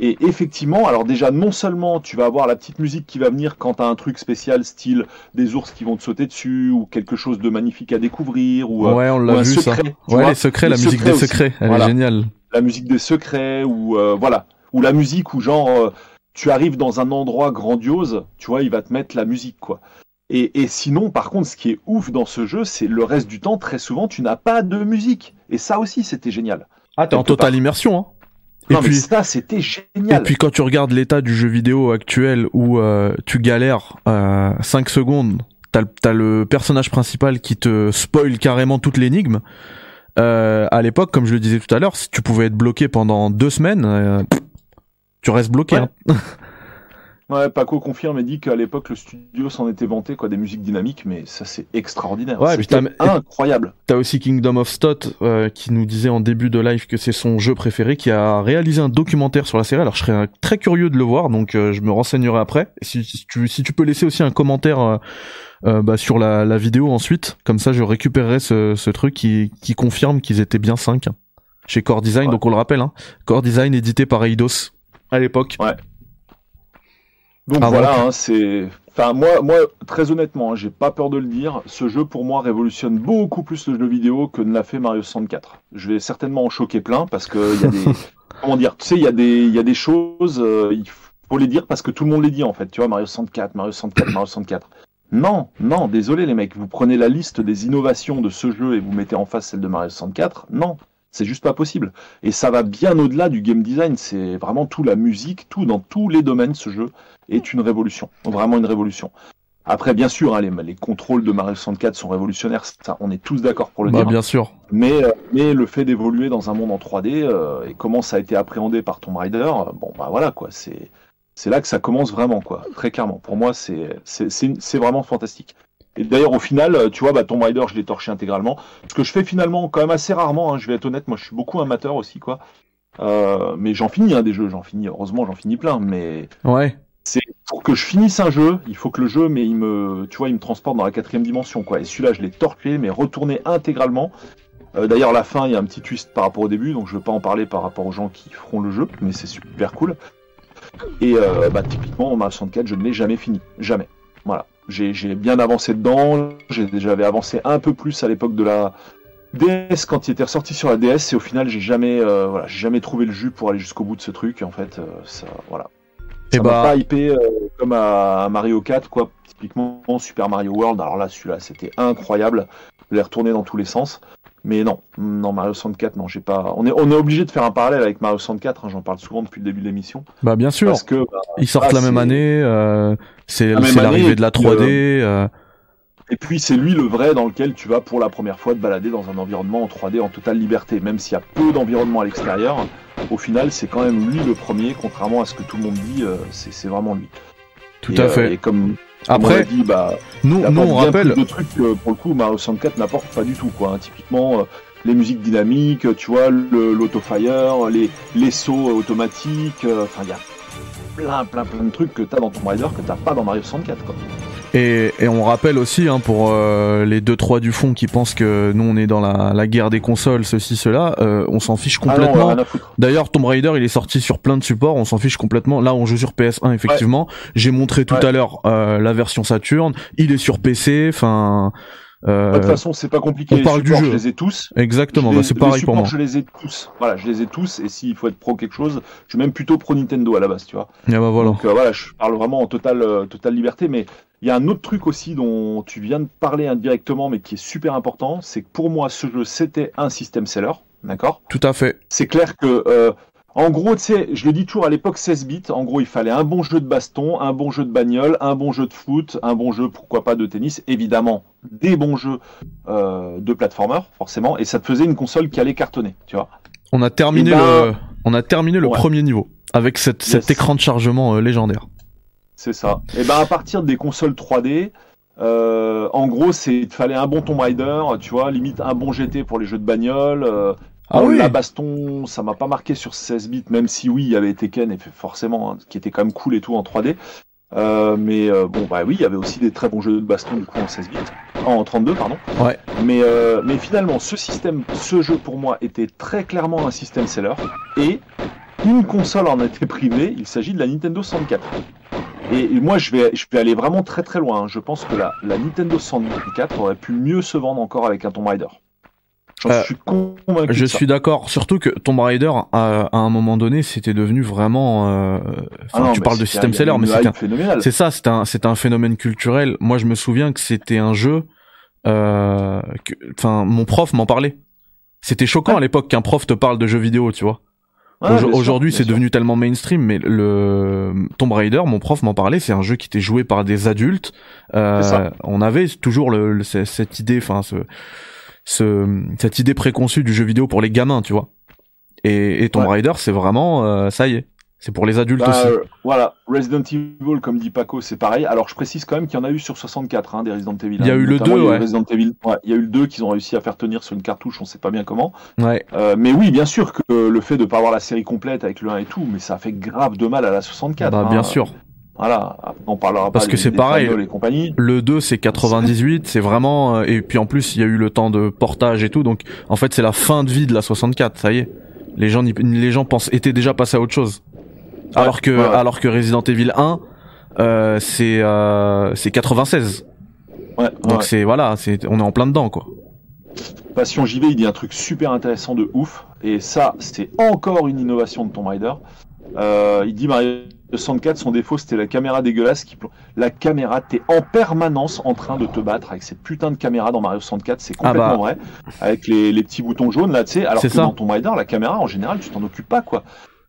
Et effectivement, alors déjà, non seulement tu vas avoir la petite musique qui va venir quand tu as un truc spécial, style des ours qui vont te sauter dessus, ou quelque chose de magnifique à découvrir, ou euh, Ouais, on l'a un vu ça. secret, tu Ouais, vois. les secrets, Les la musique secrets des aussi. secrets, elle Voilà. est géniale. la musique des secrets, ou euh, voilà, ou la musique où genre euh, tu arrives dans un endroit grandiose, tu vois, il va te mettre la musique quoi. Et, et sinon, par contre, ce qui est ouf dans ce jeu, c'est le reste du temps, très souvent, tu n'as pas de musique. Et ça aussi, c'était génial. Ah, t'es en totale immersion, hein. Et non, mais puis, ça, c'était et génial. puis quand tu regardes l'état du jeu vidéo actuel où euh, tu galères euh, 5 secondes, t'as le- t'as le personnage principal qui te spoil carrément toute l'énigme. Euh, à l'époque, comme je le disais tout à l'heure, si tu pouvais être bloqué pendant deux semaines, euh, tu restes bloqué. Ouais. hein. Ouais, Paco confirme et dit qu'à l'époque, le studio s'en était vanté, quoi, des musiques dynamiques, mais ça, c'est extraordinaire. Ouais, C'était incroyable. T'as aussi Kingdom of Stot euh, qui nous disait en début de live que c'est son jeu préféré, qui a réalisé un documentaire sur la série. Alors je serais très curieux de le voir, donc euh, je me renseignerai après. Si, si tu, si tu peux laisser aussi un commentaire euh, euh, bah, sur la, la vidéo ensuite, comme ça je récupérerai ce, ce truc qui, qui confirme qu'ils étaient bien 5 chez Core Design. Ouais. Donc on le rappelle, hein, Core Design édité par Eidos à l'époque. Donc Ah, voilà, hein, c'est. Enfin, moi, moi, très honnêtement, hein, j'ai pas peur de le dire. Ce jeu, pour moi, révolutionne beaucoup plus le jeu vidéo que ne l'a fait Mario 64. Je vais certainement en choquer plein parce que il y a des. comment dire Tu sais, il y a des, il y a des choses. euh, il faut les dire parce que tout le monde les dit en fait. Tu vois, Mario 64, Mario 64, Mario 64. Non, non, désolé les mecs. Vous prenez la liste des innovations de ce jeu et vous mettez en face celle de Mario 64. Non, c'est juste pas possible. Et ça va bien au-delà du game design. C'est vraiment tout la musique, tout dans tous les domaines. Ce jeu est une révolution, vraiment une révolution. Après, bien sûr, hein, les, les, contrôles de Mario 64 sont révolutionnaires, ça, on est tous d'accord pour le bah, dire. Bien sûr. Mais, euh, mais le fait d'évoluer dans un monde en 3D euh, et comment ça a été appréhendé par Tomb Raider, euh, bon bah voilà quoi, c'est c'est là que ça commence vraiment quoi, très clairement. Pour moi, c'est c'est vraiment fantastique. Et d'ailleurs, au final, tu vois, bah, Tomb Raider, je l'ai torché intégralement. Ce que je fais finalement quand même assez rarement, hein, je vais être honnête, moi je suis beaucoup amateur aussi quoi. mais j'en finis hein, des jeux, j'en finis, heureusement j'en finis plein, mais ouais c'est pour que je finisse un jeu, il faut que le jeu, mais il me, tu il me transporte dans la quatrième dimension, quoi. Et celui-là, je l'ai torqué, mais retourné intégralement. Euh, D'ailleurs, la fin, il y a un petit twist par rapport au début, donc je ne veux pas en parler par rapport aux gens qui feront le jeu, mais c'est super cool. Et euh, bah, typiquement, Mario 64, je ne l'ai jamais fini, jamais. Voilà, j'ai bien avancé dedans. J'avais avancé un peu plus à l'époque de la DS quand il était ressorti sur la DS, et au final, j'ai jamais, euh, jamais trouvé le jus pour aller jusqu'au bout de ce truc. En fait, ça, voilà, Et ça bah- pas hypé euh, comme à Mario 4, quoi. Typiquement Super Mario World. Alors là, celui-là, c'était incroyable. Je l'ai retourné dans tous les sens. Mais non, non Mario 64, non, j'ai pas. On est, on est obligé de faire un parallèle avec Mario 64. hein, J'en parle souvent depuis le début de l'émission, Bah bien sûr. parce que bah, Ils sortent la même année. euh, c'est l'arrivée de la puis, 3D. euh, Et puis c'est lui le vrai dans lequel tu vas pour la première fois te balader dans un environnement en 3D en totale liberté. Même s'il y a peu d'environnement à l'extérieur, au final c'est quand même lui le premier, contrairement à ce que tout le monde dit, euh, c'est vraiment lui. tout Et, à euh, fait. et comme, Après, dit, bah, nous apporte on bien rappelle. plus de trucs que pour le coup Mario 64 n'apporte pas du tout quoi. hein. Typiquement euh, les musiques dynamiques, tu vois, le- l'autofire, les, les sauts automatiques, euh, enfin il y a plein plein plein de trucs que t'as dans Tomb Raider que t'as pas dans Mario 64 quoi. Et, et on rappelle aussi hein, pour euh, les deux trois du fond qui pensent que nous on est dans la, la guerre des consoles, ceci cela, euh, on s'en fiche Ah complètement. D'ailleurs, Tomb Raider, il est sorti sur plein de supports, on s'en fiche complètement. Là, on joue sur PS1, effectivement. J'ai montré tout Ouais. à l'heure euh, la version Saturn. Il est sur PC, enfin... euh, De toute façon, c'est pas compliqué. on les parle du jeu. Je les ai tous. exactement, bah, c'est pareil pour supports, moi. Je les ai tous. Voilà, je les ai tous. Et s'il faut être pro quelque chose, je suis même plutôt pro Nintendo à la base, tu vois. Et bah voilà. Donc euh, voilà, je parle vraiment en totale, euh, totale liberté. Mais il y a un autre truc aussi dont tu viens de parler indirectement, mais qui est super important, c'est que pour moi, ce jeu, c'était un système seller. D'accord? Tout à fait. C'est clair que, en gros, tu sais, je le dis toujours à l'époque 16 bits, en gros, il fallait un bon jeu de baston, un bon jeu de bagnole, un bon jeu de foot, un bon jeu, pourquoi pas, de tennis, évidemment, des bons jeux euh, de platformer, forcément, et ça te faisait une console qui allait cartonner, tu vois. On a terminé ben- le, on a terminé le Ouais. premier niveau avec cette, cet écran de chargement euh, légendaire. C'est ça. Et ben à partir des consoles 3D, euh, en gros, c'est il fallait un bon Tomb Raider, tu vois, limite un bon GT pour les jeux de bagnole. euh, Ah oui. La baston, ça m'a pas marqué sur 16 bits, même si oui, il y avait Tekken, et forcément, hein, qui était quand même cool et tout en 3D. Euh, mais euh, bon, bah oui, il y avait aussi des très bons jeux de baston du coup en 16 bits, en 32 pardon. Ouais. Mais euh, mais finalement, ce système, ce jeu pour moi était très clairement un système seller et une console en était privée. Il s'agit de la Nintendo 64. Et, et moi, je vais je vais aller vraiment très très loin. hein. Je pense que la, la Nintendo 64 aurait pu mieux se vendre encore avec un Tomb Raider. J'en Euh, suis convaincu. Je suis d'accord, surtout que Tomb Raider, à, à un moment donné, c'était devenu vraiment. euh, Ah non, tu parles de système seller, mais. C'est ça, c'est un, c'est un phénomène culturel. Moi, je me souviens que c'était un jeu. euh, Enfin, mon prof m'en parlait. C'était choquant Ouais. à l'époque qu'un prof te parle de jeux vidéo, tu vois. Ouais, Aujourd'hui, c'est devenu tellement mainstream, mais le Tomb Raider, mon prof m'en parlait, c'est un jeu qui était joué par des adultes. Euh, on avait toujours le, le- ce- cette idée, enfin, ce, ce, cette idée préconçue du jeu vidéo pour les gamins, tu vois. Et, et Tomb Ouais. Raider, c'est vraiment, euh, ça y est, c'est pour les adultes Bah, aussi. euh, voilà, Resident Evil, comme dit Paco, c'est pareil. Alors, je précise quand même qu'il y en a eu sur 64, hein, des Resident Evil. Il y a hein. eu le Notamment, 2, il y a eu ouais. Resident Evil. Ouais, il y a eu le 2 qu'ils ont réussi à faire tenir sur une cartouche, on sait pas bien comment. Ouais. Euh, mais oui, bien sûr que le fait de pas avoir la série complète avec le 1 et tout, mais ça fait grave de mal à la 64. Bah, hein. bien sûr. Voilà, après, on parlera Parce pas que c'est pareil. Final et compagnie. Le 2 c'est 98, c'est vraiment euh, et puis en plus il y a eu le temps de portage et tout donc en fait c'est la fin de vie de la 64, ça y est. Les gens les gens pensent étaient déjà passés à autre chose. alors que ouais, ouais. alors que Resident Evil 1 euh, c'est euh, c'est 96. Ouais, Donc c'est voilà, c'est on est en plein dedans quoi. Passion JV, il dit un truc super intéressant de ouf, et ça, c'est encore une innovation de Tomb Raider. Euh, il dit Mario 64, son défaut, c'était la caméra dégueulasse qui La caméra, t'es en permanence en train de te battre avec cette putain de caméra dans Mario 64, c'est Ah complètement bah. vrai. Avec les, les petits boutons jaunes là, tu sais, alors que ça. dans Tomb Raider, la caméra, en général, tu t'en occupes pas, quoi.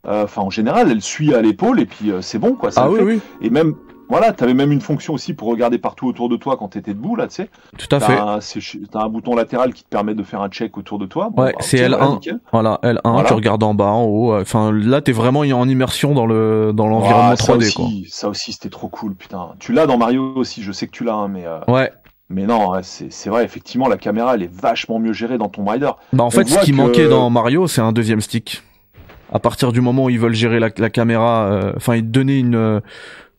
Euh, Enfin, en général, elle suit à l'épaule, et puis euh, c'est bon, quoi. ça Ah oui fait. oui. Et même, Voilà, t'avais même une fonction aussi pour regarder partout autour de toi quand t'étais debout, là, tu sais. Tout à fait. T'as un, c'est- t'as un bouton latéral qui te permet de faire un check autour de toi. Bon, Ouais, bah, c'est ok, voilà, L1. nickel. Voilà, L1, Voilà. tu regardes en bas, en haut. euh, Enfin, là, t'es vraiment en immersion dans le dans l'environnement Ah, ça 3D, aussi, quoi. Ça aussi, c'était trop cool, putain. Tu l'as dans Mario aussi, je sais que tu l'as, hein, mais, euh, Ouais. mais non, ouais, c'est c'est vrai, effectivement, la caméra, elle est vachement mieux gérée dans Tomb Raider. Bah, en fait, ce qui que- manquait dans Mario, c'est un deuxième stick. À partir du moment où ils veulent gérer la, la caméra, euh, enfin, ils te donnaient une, euh,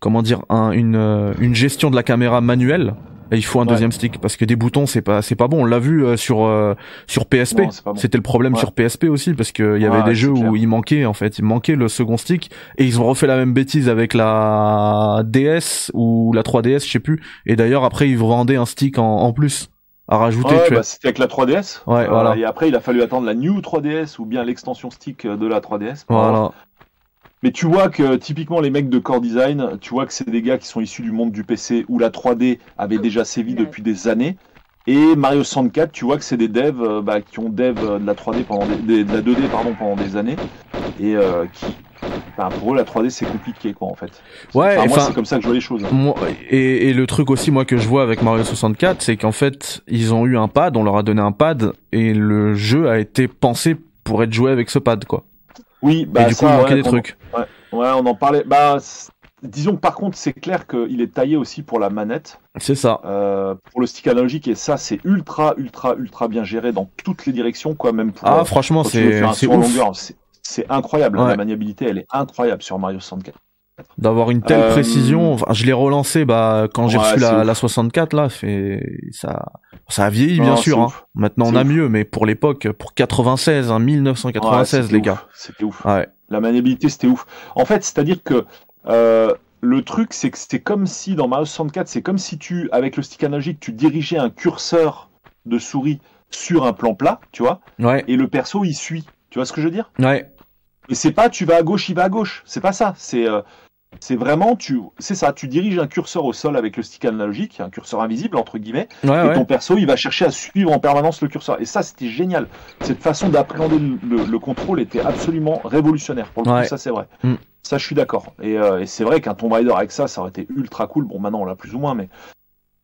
comment dire, un, une, euh, une gestion de la caméra manuelle. Et il faut un Ouais. deuxième stick parce que des boutons c'est pas c'est pas bon. On l'a vu euh, sur euh, sur PSP. Bon. C'était le problème Ouais. sur PSP aussi parce que il y avait Ouais, des jeux clair. où il manquait en fait, il manquait le second stick et ils ont refait la même bêtise avec la DS ou la 3DS, je sais plus. Et d'ailleurs après ils vendaient un stick en, en plus à rajouter. Bah, c'était avec la 3DS. Ouais, voilà. Et après, il a fallu attendre la New 3DS ou bien l'extension stick de la 3DS. pour avoir Voilà. Mais tu vois que typiquement les mecs de Core Design, tu vois que c'est des gars qui sont issus du monde du PC où la 3D avait déjà sévi depuis des années. Et Mario 64, tu vois que c'est des devs euh, bah, qui ont dev euh, de la 3D pendant des, des- de la 2D pardon pendant des années et euh, qui, enfin, pour eux la 3D c'est compliqué quoi en fait. Ouais, Enfin, moi c'est comme ça que je vois les choses. Moi, et, et le truc aussi moi que je vois avec Mario 64, c'est qu'en fait ils ont eu un pad, on leur a donné un pad et le jeu a été pensé pour être joué avec ce pad quoi. Oui, bah et du coup ça, il manquait ouais, des trucs. Ouais, on en parlait. Bah, disons que par contre c'est clair qu'il est taillé aussi pour la manette. C'est ça. Euh, pour le stick analogique et ça c'est ultra ultra ultra bien géré dans toutes les directions quoi même pour Ah franchement c'est c'est incroyable Ouais. la maniabilité elle est incroyable sur Mario 64 d'avoir une telle Euh, précision. Enfin, je l'ai relancé bah quand j'ai Ouais, reçu la, la 64 là, fait ça ça a vieilli Non, bien sûr. Hein. Maintenant on a ouf. mieux, mais pour l'époque, pour 96, hein, 1996 Ouais, c'était les ouf. gars. c'était ouf Ouais. La maniabilité c'était ouf en fait c'est à dire que euh, le truc c'est que c'est comme si dans Mario 64 c'est comme si tu avec le stick analogique tu dirigeais un curseur de souris sur un plan plat tu vois Ouais. et le perso il suit tu vois ce que je veux dire? Ouais. Et c'est pas tu vas à gauche, il va à gauche. C'est pas ça. C'est euh, c'est vraiment tu c'est ça. Tu diriges un curseur au sol avec le stick analogique, un curseur invisible entre guillemets, Ouais, et ouais. ton perso il va chercher à suivre en permanence le curseur. Et ça c'était génial. Cette façon d'appréhender le, le- le contrôle était absolument révolutionnaire. Pour le Ouais. coup, ça c'est vrai. Mm. Ça je suis d'accord. Et, euh, et c'est vrai qu'un Tomb Raider avec ça, ça aurait été ultra cool. Bon maintenant on l'a plus ou moins, mais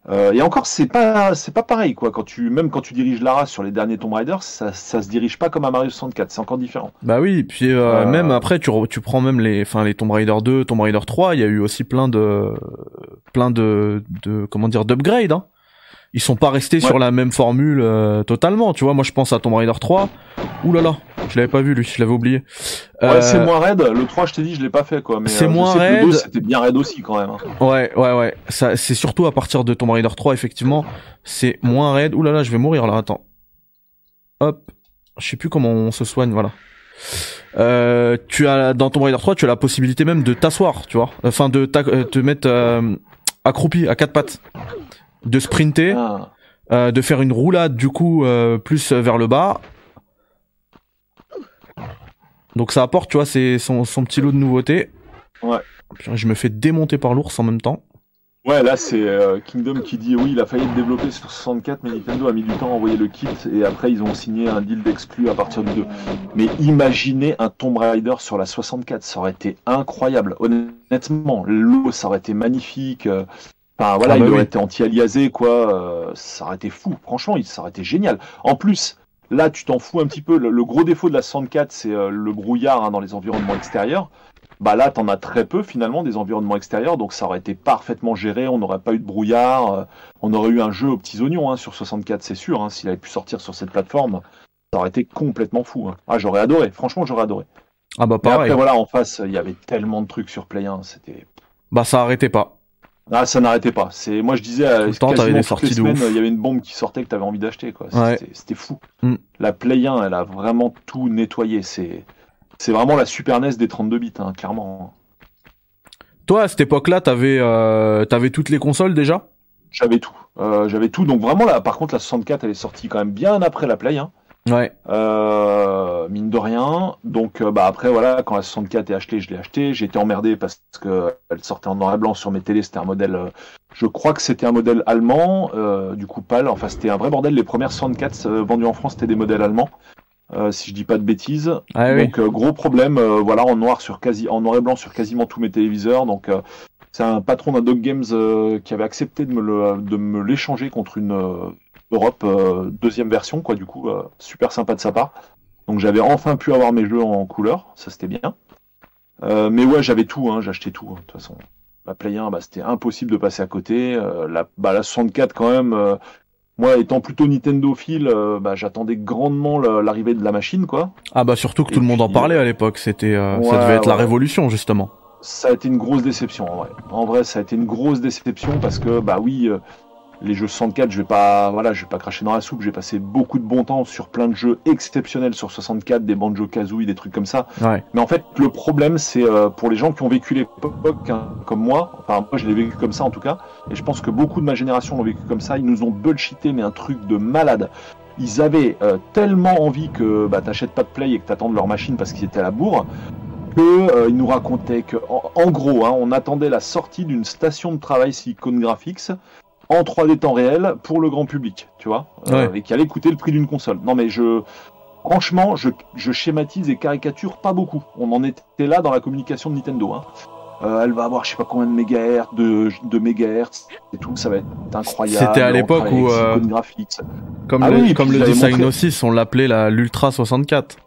euh, et encore c'est pas c'est pas pareil quoi. Quand tu même quand tu diriges Lara sur les derniers Tomb Raider, ça ça se dirige pas comme à Mario 64. C'est encore différent. Bah oui, puis euh, Euh, même après tu tu prends même les enfin les Tomb Raider 2, Tomb Raider 3, il y a eu aussi plein de plein de de comment dire d'upgrades hein. Ils sont pas restés Ouais. sur la même formule euh, totalement, tu vois. Moi je pense à Tomb Raider 3. Ouh là là, je l'avais pas vu lui, je l'avais oublié. Ouais, Euh, c'est moins raide. Le 3, je t'ai dit, je l'ai pas fait, quoi. Mais c'est euh, je moins sais que Le raide. 2, c'était bien raide aussi, quand même. hein. Ouais, ouais, ouais. Ça, c'est surtout à partir de Tomb Raider 3, effectivement, c'est moins raide. Ouh là là, je vais mourir là. Attends. Hop. Je sais plus comment on se soigne. Voilà. Euh, tu as dans Tomb Raider 3, tu as la possibilité même de t'asseoir, tu vois. Enfin, de euh, te mettre euh, accroupi à quatre pattes, de sprinter, Ah. euh, de faire une roulade du coup euh, plus vers le bas. Donc ça apporte, tu vois, c'est son, son petit lot de nouveautés. Ouais. Je me fais démonter par l'ours en même temps. Ouais, là, c'est euh, Kingdom qui dit oui, il a failli être développé sur 64, mais Nintendo a mis du temps à envoyer le kit, et après, ils ont signé un deal d'exclus à partir du 2. Mais imaginez un Tomb Raider sur la 64, ça aurait été incroyable. Honnêtement, l'eau, ça aurait été magnifique. Enfin, voilà, Ah bah il aurait oui. été anti-aliasé, quoi. euh, ça aurait été fou. Franchement, il- ça aurait été génial. En plus, là, tu t'en fous un petit peu. Le, le gros défaut de la 64, c'est euh, le brouillard hein, dans les environnements extérieurs. Bah là, t'en as très peu finalement des environnements extérieurs, donc ça aurait été parfaitement géré. On n'aurait pas eu de brouillard. euh, on aurait eu un jeu aux petits oignons hein, sur 64, c'est sûr. hein, S'il avait pu sortir sur cette plateforme, ça aurait été complètement fou. hein. Ah, j'aurais adoré. Franchement, j'aurais adoré. Ah bah Mais pareil. après, voilà, en face, il y avait tellement de trucs sur Play 1. C'était Bah ça arrêtait pas. Ah, ça n'arrêtait pas. C'est moi je disais euh, Tout le temps, t'avais quasiment des toutes sorties les de semaines, ouf. il y avait une bombe qui sortait que t'avais envie d'acheter quoi. C'était- fou. Mm. La Play 1, elle a vraiment tout nettoyé. C'est c'est vraiment la Super NES des 32 bits, hein, clairement. Toi à cette époque-là, t'avais euh, t'avais toutes les consoles déjà? J'avais tout. Euh, J'avais tout. Donc vraiment là, par contre, la 64, elle est sortie quand même bien après la Play 1. Ouais. Euh, mine de rien. Donc euh, bah après voilà, quand la 64 est achetée, je l'ai achetée. J'ai été emmerdé parce que elle sortait en noir et blanc sur mes télés. C'était un modèle, euh, je crois que c'était un modèle allemand, euh, du coup pâle. Enfin c'était un vrai bordel. Les premières 64 euh, vendues en France, c'était des modèles allemands. Euh, si je dis pas de bêtises. Ah oui. Donc euh, gros problème, euh, voilà en noir sur quasi, en noir et blanc sur quasiment tous mes téléviseurs. Donc euh, c'est un patron d'un Dog Games euh, qui avait accepté de me le, de me l'échanger contre une euh, Europe euh, deuxième version, quoi. Du coup, super sympa de sa part. Donc j'avais enfin pu avoir mes jeux en couleur, ça c'était bien. mais ouais, j'avais tout, hein, j'achetais tout. hein, De toute façon, la Play 1, bah, c'était impossible de passer à côté. la, bah, la 64 quand même. moi, étant plutôt Nintendo fil, bah, j'attendais grandement la- l'arrivée de la machine, quoi. Ah bah surtout que Et tout le monde en parlait à l'époque, c'était euh, ça devait être la révolution justement. ça a été une grosse déception en vrai. En vrai, ça a été une grosse déception parce que bah oui, euh, les jeux 64, je vais pas voilà, je vais pas cracher dans la soupe, j'ai passé beaucoup de bon temps sur plein de jeux exceptionnels sur 64, des Banjo-Kazooie, des trucs comme ça. Ouais. Mais en fait, le problème c'est euh, pour les gens qui ont vécu l'époque hein, comme moi, enfin moi je l'ai vécu comme ça en tout cas, et je pense que beaucoup de ma génération l'ont vécu comme ça, ils nous ont bullshité mais un truc de malade. Ils avaient euh, tellement envie que bah, t'achètes pas de play et que t'attendes leur machine parce qu'ils étaient à la bourre, que euh, il nous racontait que en, en gros, hein, on attendait la sortie d'une station de travail Silicon Graphics en 3D temps réel pour le grand public, tu vois, euh, et qui allait coûter le prix d'une console. Non mais je franchement, je, je schématise et caricature pas beaucoup. On en était là dans la communication de Nintendo. Hein. Euh, elle va avoir je sais pas combien de mégahertz, de, de mégahertz et tout, ça va être incroyable. C'était à l'époque où, euh. Comme Ah le, oui, comme le montré- Psygnosis, on l'appelait la l'Ultra 64.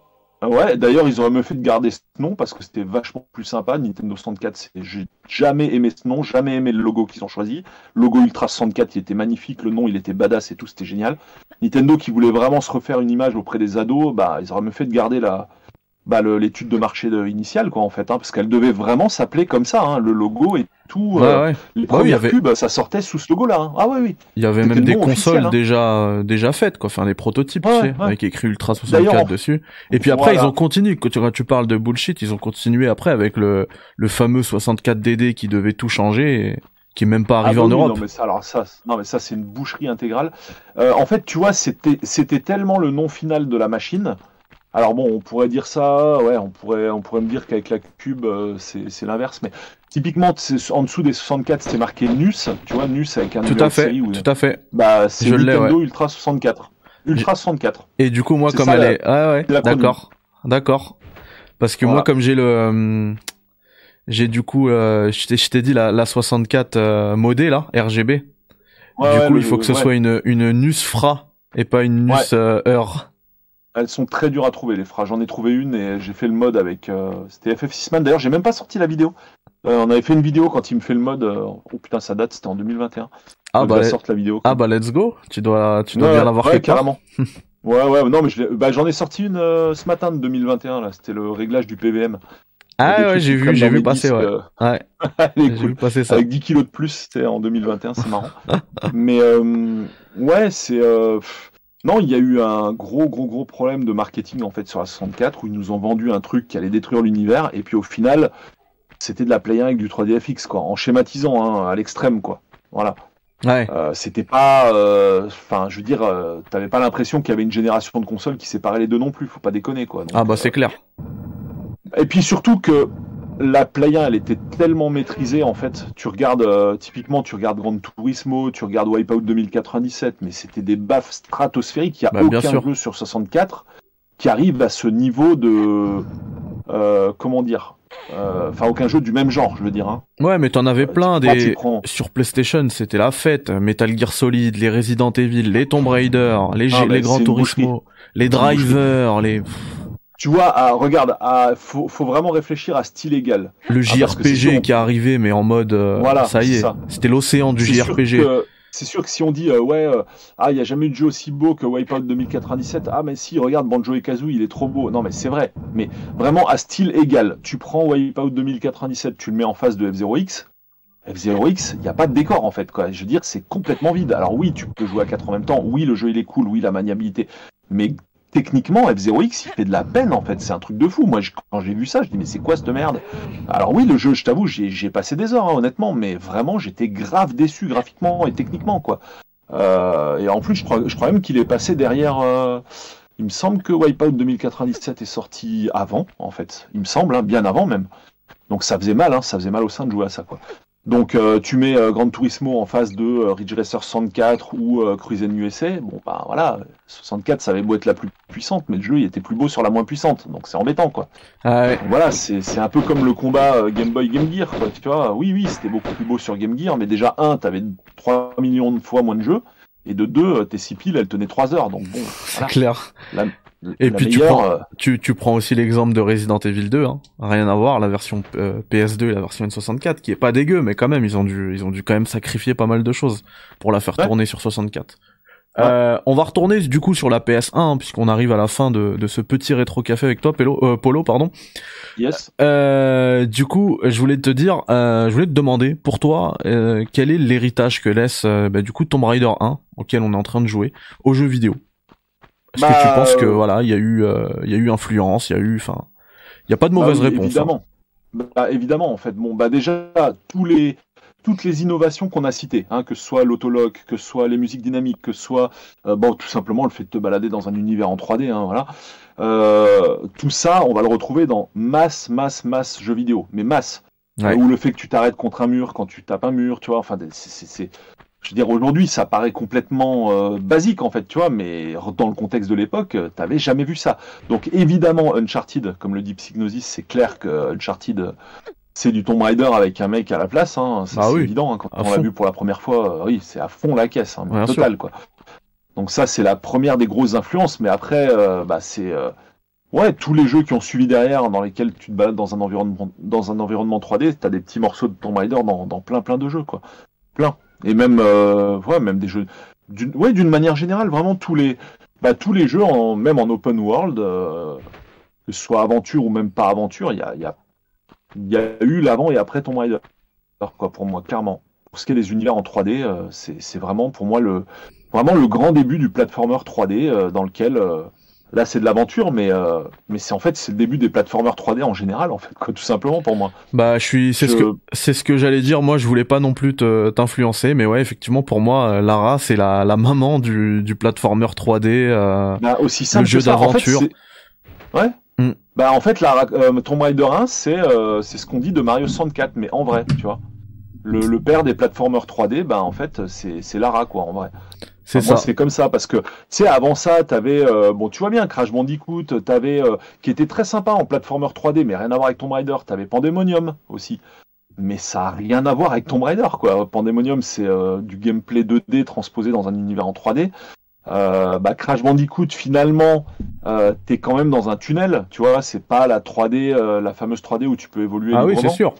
Ouais, d'ailleurs, ils auraient mieux fait de garder ce nom parce que c'était vachement plus sympa. Nintendo 64, c'est- j'ai jamais aimé ce nom, jamais aimé le logo qu'ils ont choisi. Logo Ultra 64, il était magnifique, le nom, il était badass et tout, c'était génial. Nintendo qui voulait vraiment se refaire une image auprès des ados, bah, ils auraient mieux fait de garder la, bah, l'étude de marché de- initiale, quoi, en fait, hein, parce qu'elle devait vraiment s'appeler comme ça, hein, le logo et tout. Ouais, euh, ouais. Les Bah premières avait- pubs, ça sortait sous ce logo-là. hein. Ah ouais, oui. Il y avait même des consoles hein. déjà euh, déjà faites quoi, enfin des prototypes, tu sais, avec écrit Ultra 64 D'ailleurs, dessus. Et puis après voilà. ils ont continué quand tu, quand tu parles de bullshit, ils ont continué après avec le le fameux 64 DD qui devait tout changer et qui est même pas arrivé Ah en Europe. Non mais ça, alors ça, c'est- non mais ça c'est une boucherie intégrale. Euh, en fait, tu vois, c'était c'était tellement le nom final de la machine. Alors bon, on pourrait dire ça, ouais, on pourrait on pourrait me dire qu'avec la cube euh, c'est c'est l'inverse, mais typiquement c'est- en dessous des 64 c'était marqué NUS, tu vois, NUS avec un Tout à fait, série tout à fait. Bah c'est Nintendo Ultra 64. Ultra 64. Et du coup moi C'est comme ça, elle la- est ah ouais, d'accord. D'accord. Parce que moi comme j'ai le euh, j'ai du coup euh, je t'ai je t'ai dit la la 64 euh, modée là, RGB. Ouais, du ouais, coup, le- il faut que ce ouais. soit une une NUS Fra et pas une NUS Ouais. Euh. Elles sont très dures à trouver les phrases. J'en ai trouvé une et j'ai fait le mode avec. euh, C'était FF6 Man. D'ailleurs, j'ai même pas sorti la vidéo. Euh, on avait fait une vidéo quand il me fait le mode. euh, Oh putain, ça date. C'était en 2021. Ah bah la sorte la vidéo. ah bah let's go. Tu dois tu dois Ouais, bien l'avoir ouais, part. carrément. ouais, ouais, non, mais je bah, j'en ai sorti une euh, ce matin de 2021. Là, c'était le réglage du PVM. Ah ouais, j'ai vu, j'ai vu passer, ouais. euh, Ouais, j'ai cool. vu passer ça. Avec 10 kilos de plus, c'était en 2021, c'est marrant. Mais euh, ouais, c'est. Non, il y a eu un gros, gros, gros problème de marketing en fait sur la 64 où ils nous ont vendu un truc qui allait détruire l'univers et puis au final, c'était de la Play 1 avec du 3DFX quoi, en schématisant hein, à l'extrême quoi. Voilà. Ouais. Euh, c'était pas. euh, Enfin, je veux dire, euh, t'avais pas l'impression qu'il y avait une génération de consoles qui séparait les deux non plus, faut pas déconner quoi. Donc, Ah bah euh, c'est clair. et puis surtout que la Play 1, elle était tellement maîtrisée en fait. Tu regardes euh, typiquement, tu regardes Gran Turismo, tu regardes Wipeout 2097, mais c'était des baffes stratosphériques. Il y a Bah, bien aucun sûr. jeu sur 64 qui arrive à ce niveau de euh, comment dire. euh, Enfin, aucun jeu du même genre, je veux dire. Hein. Ouais, mais t'en avais Euh, plein des prends- sur PlayStation, c'était la fête. Metal Gear Solid, les Resident Evil, les Tomb Raider, les, Ah, G- mais les Gran c'est une Turismo, les drivers, les Tu vois, ah, regarde, ah, faut, faut vraiment réfléchir à style égal. le Ah, JRPG qui est arrivé, mais en mode euh, Voilà, ça y est, c'était l'océan du JRPG. C'est sûr que si on dit euh, ouais euh, ah il y a jamais eu de jeu aussi beau que Wipeout 2097 ah mais si regarde Banjo et Kazooie il est trop beau. Non mais c'est vrai. Mais vraiment à style égal tu prends Wipeout 2097 tu le mets en face de F0X F0X il n'y a pas de décor en fait quoi. Je veux dire c'est complètement vide. Alors oui tu peux jouer à 4 en même temps. Oui le jeu il est cool. Oui la maniabilité. Mais techniquement F0X il fait de la peine en fait c'est un truc de fou moi quand j'ai vu ça je dis mais c'est quoi cette merde? Alors oui, le jeu, je t'avoue, j'ai j'ai passé des heures, hein, honnêtement, mais vraiment, j'étais grave déçu graphiquement et techniquement, quoi. Euh, et en plus, je crois, je crois même qu'il est passé derrière. euh, il me semble que Wipeout 2097 est sorti avant, en fait. Il me semble, hein, bien avant même. Donc ça faisait mal, hein, ça faisait mal au sein de jouer à ça, quoi. Donc euh, tu mets euh, Gran Turismo en face de euh, Ridge Racer 64 ou Cruisen USA, bon bah voilà, 64 ça avait beau être la plus puissante, mais le jeu il était plus beau sur la moins puissante, donc c'est embêtant quoi. Ah ouais. Voilà, c'est un peu comme le combat Game Boy Game Gear quoi, tu vois. Oui oui, c'était beaucoup plus beau sur Game Gear, mais déjà un, t'avais 3 millions de fois moins de jeux, et de deux, tes 6 piles elles tenaient 3 heures, donc bon. C'est clair. La, et puis tu, prends, euh, tu, tu, prends aussi l'exemple de Resident Evil 2, hein. rien à voir, la version euh, PS2 et la version N64, qui est pas dégueu, mais quand même ils ont dû ils ont dû quand même sacrifier pas mal de choses pour la faire tourner sur 64. Euh, on va retourner du coup sur la PS1 hein, puisqu'on arrive à la fin de, de, ce petit rétro café avec toi, Polo, euh, Polo pardon. Yes. du coup, je voulais te dire, je voulais te demander pour toi quel est l'héritage que laisse bah, du coup Tomb Raider 1 auquel on est en train de jouer aux jeux vidéo? Est-ce que tu bah, penses que euh, voilà, il y a eu, euh, il y a eu influence, il y a eu, enfin, il y a pas de mauvaise bah réponse. Hein. Évidemment. Bah, évidemment, en fait. Bon, bah déjà, tous les, toutes les innovations qu'on a citées, hein, que ce soit l'autologue, que ce soit les musiques dynamiques, que ce soit euh, bon, tout simplement le fait de te balader dans un univers en 3D, hein, voilà. tout ça, on va le retrouver dans masse, masse, masse jeux vidéo, mais masse. Ou le fait que tu t'arrêtes contre un mur quand tu tapes un mur, tu vois. Enfin, c'est je veux dire, aujourd'hui, ça paraît complètement euh, basique, en fait, tu vois, mais dans le contexte de l'époque, euh, t'avais jamais vu ça. Donc, évidemment, Uncharted, comme le dit Psygnosis, c'est clair que Uncharted, c'est du Tomb Raider avec un mec à la place, hein, c'est ah évident, hein, quand on l'a vu pour la première fois, euh, oui, c'est à fond la caisse, hein, total, quoi. Donc ça, c'est la première des grosses influences, mais après, bah, c'est... Ouais, tous les jeux qui ont suivi derrière, dans lesquels tu te balades dans un environnement, dans un environnement 3D, t'as des petits morceaux de Tomb Raider dans, dans plein plein de jeux, quoi. Plein. Et même, euh, ouais, même des jeux. D'une, ouais, d'une manière générale, vraiment tous les, bah, tous les jeux, en, même en open world, euh, que ce soit aventure ou même pas aventure, il y a, y, a, y a eu l'avant et après Tomb Raider. Quoi, pour moi, clairement. Pour ce qui est des univers en 3D, euh, c'est, c'est vraiment pour moi le, vraiment le grand début du platformer 3D euh, dans lequel euh, Là, c'est de l'aventure, mais euh, mais c'est en fait c'est le début des plateformers 3D en général, en fait, quoi, tout simplement pour moi. Bah, je suis, c'est ce que c'est ce que j'allais dire. Moi, je voulais pas non plus t'influencer, mais ouais, effectivement, pour moi, euh, Lara, c'est la la maman du du platformer 3D, euh, bah, aussi simple le jeu d'aventure. ouais. Mm. Bah, en fait, Lara, euh, Tomb Raider 1, c'est euh, c'est ce qu'on dit de Mario 64, mais en vrai, tu vois. Le, le père des platformers 3D, bah en fait, c'est Lara, quoi, en vrai. C'est ça. C'est comme ça parce que tu sais avant ça t'avais euh, bon tu vois bien Crash Bandicoot t'avais euh, qui était très sympa en platformer 3D mais rien à voir avec Tomb Raider. T'avais Pandemonium aussi. Mais ça a rien à voir avec Tomb Raider quoi. Pandemonium c'est euh, du gameplay 2D transposé dans un univers en 3D bah, Crash Bandicoot finalement t'es quand même dans un tunnel tu vois. C'est pas la 3D la fameuse 3D où tu peux évoluer ah oui c'est sûr.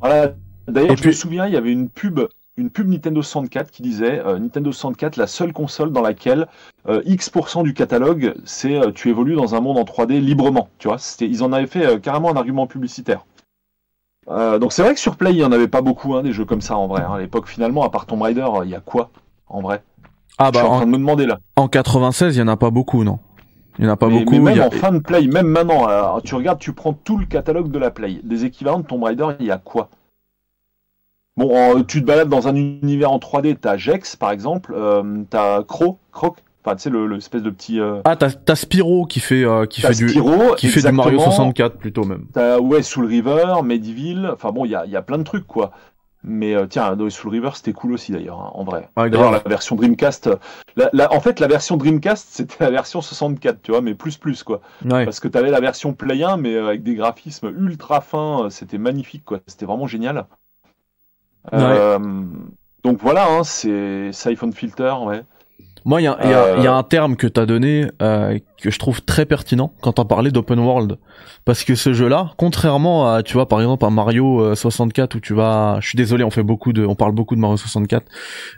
Voilà d'ailleurs je me souviens il y avait une pub une pub Nintendo 64 qui disait euh, Nintendo 64 la seule console dans laquelle euh, X% du catalogue c'est euh, tu évolues dans un monde en 3D librement tu vois ils en avaient fait carrément un argument publicitaire donc c'est vrai que sur Play il y en avait pas beaucoup hein, des jeux comme ça en vrai hein. à l'époque finalement à part Tomb Raider il y a quoi en vrai? Ah bah je suis en, train de me demander là en 96 il y en a pas beaucoup non il y en a pas beaucoup. Mais même en fin de Play, même maintenant, tu regardes, tu prends tout le catalogue de la Play. Des équivalents de Tomb Raider, il y a quoi? Bon, tu te balades dans un univers en 3D, t'as Jex par exemple, euh, t'as Croc, Croc, enfin tu sais le l'espèce de petit. Euh... Ah t'as t'as Spyro qui fait euh, qui fait Spyro, du qui fait du Mario 64 plutôt même. T'as ouais Soul River, Mediville, enfin bon il y a il y a plein de trucs quoi. Mais euh, tiens, Soul River c'était cool aussi d'ailleurs hein, en vrai. d'ailleurs la version Dreamcast, la, la, en fait la version Dreamcast c'était la version 64 tu vois, mais plus plus quoi. Ouais. Parce que t'avais la version Play 1 mais euh, avec des graphismes ultra fins, c'était magnifique quoi, c'était vraiment génial. Euh, donc voilà, hein, c'est Siphon Filter, ouais. Moi, il y, euh, y, a un terme que t'as donné euh, que je trouve très pertinent quand t'as parlé d'open world, parce que ce jeu-là, contrairement à, tu vois, par exemple, à Mario 64 où tu vas, je suis désolé, on fait beaucoup de, on parle beaucoup de Mario 64,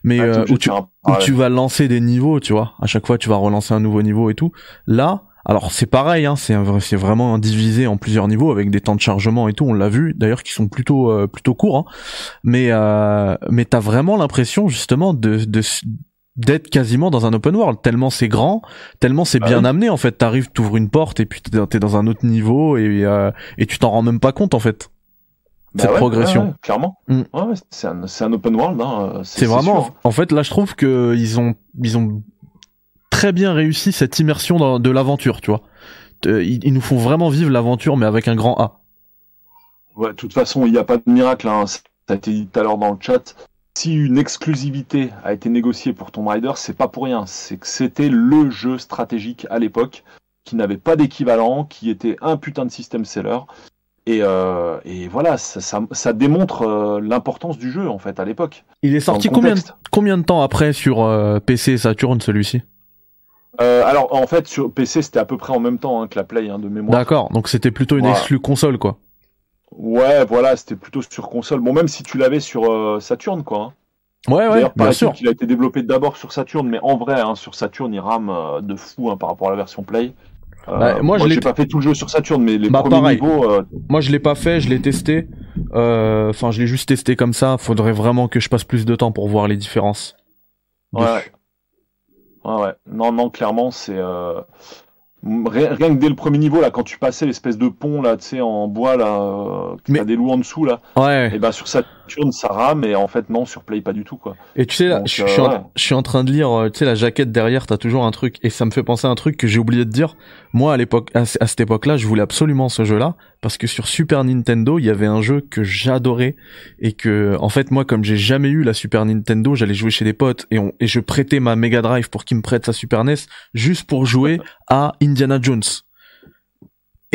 mais où, tu, où tu vas lancer des niveaux, tu vois, à chaque fois tu vas relancer un nouveau niveau et tout. Là, alors c'est pareil, hein, c'est c'est vraiment divisé en plusieurs niveaux avec des temps de chargement et tout. On l'a vu d'ailleurs qui sont plutôt euh, plutôt courts, hein. mais euh, mais t'as vraiment l'impression justement de, de d'être quasiment dans un open world tellement c'est grand tellement c'est bah bien amené en fait t'arrives t'ouvres une porte et puis t'es dans un autre niveau et euh, et tu t'en rends même pas compte en fait bah cette progression clairement mm. ouais, c'est un c'est un open world hein, c'est vraiment en fait là je trouve que ils ont ils ont très bien réussi cette immersion dans, de l'aventure, tu vois. Ils, nous font vraiment vivre l'aventure, mais avec un grand A. Ouais, de toute façon, il n'y a pas de miracle. Hein. ça a été dit tout à l'heure dans le chat, si une exclusivité a été négociée pour Tomb Raider, c'est pas pour rien. C'est que c'était le jeu stratégique à l'époque qui n'avait pas d'équivalent, qui était un putain de système seller. Et, euh, et voilà, ça, ça, ça démontre euh, l'importance du jeu en fait à l'époque. Il est sorti combien de temps après sur euh, PC et Saturn celui-ci? Euh, alors en fait sur PC c'était à peu près en même temps hein, que la Play hein, de mémoire. D'accord, donc c'était plutôt une Voilà. exclue console quoi. Ouais, voilà, c'était plutôt sur console. Bon, même si tu l'avais sur euh, Saturn, quoi. hein. Ouais, ouais, bien sûr. qu'il a été développé d'abord sur Saturn, mais en vrai, hein, sur Saturn, il rame euh, de fou hein, par rapport à la version Play. Euh, Ouais, moi, je l'ai pas fait tout le jeu sur Saturn, mais les Bah, premiers pareil. niveaux, euh, Moi je l'ai pas fait, je l'ai testé. Euh, Enfin, je l'ai juste testé comme ça. Faudrait vraiment que je passe plus de temps pour voir les différences. Ouais. Ouais, ouais. Non, non, clairement, c'est euh, rien, que dès le premier niveau là, quand tu passais l'espèce de pont là, tu sais, en bois là, euh, qui Mais- a des loups en dessous là, Ouais. et ben sur Saturn ça rame, et en fait non, sur Play pas du tout quoi. Et tu sais là, Donc, je, euh, je suis en, ouais. je suis en train de lire, euh, tu sais la jaquette derrière, t'as toujours un truc et ça me fait penser à un truc que j'ai oublié de dire. Moi à l'époque, à, à cette époque-là, je voulais absolument ce jeu-là parce que sur Super Nintendo, il y avait un jeu que j'adorais et que en fait moi comme j'ai jamais eu la Super Nintendo, j'allais jouer chez des potes et on et je prêtais ma Mega Drive pour qu'ils me prêtent sa Super NES juste pour jouer à Indiana Jones.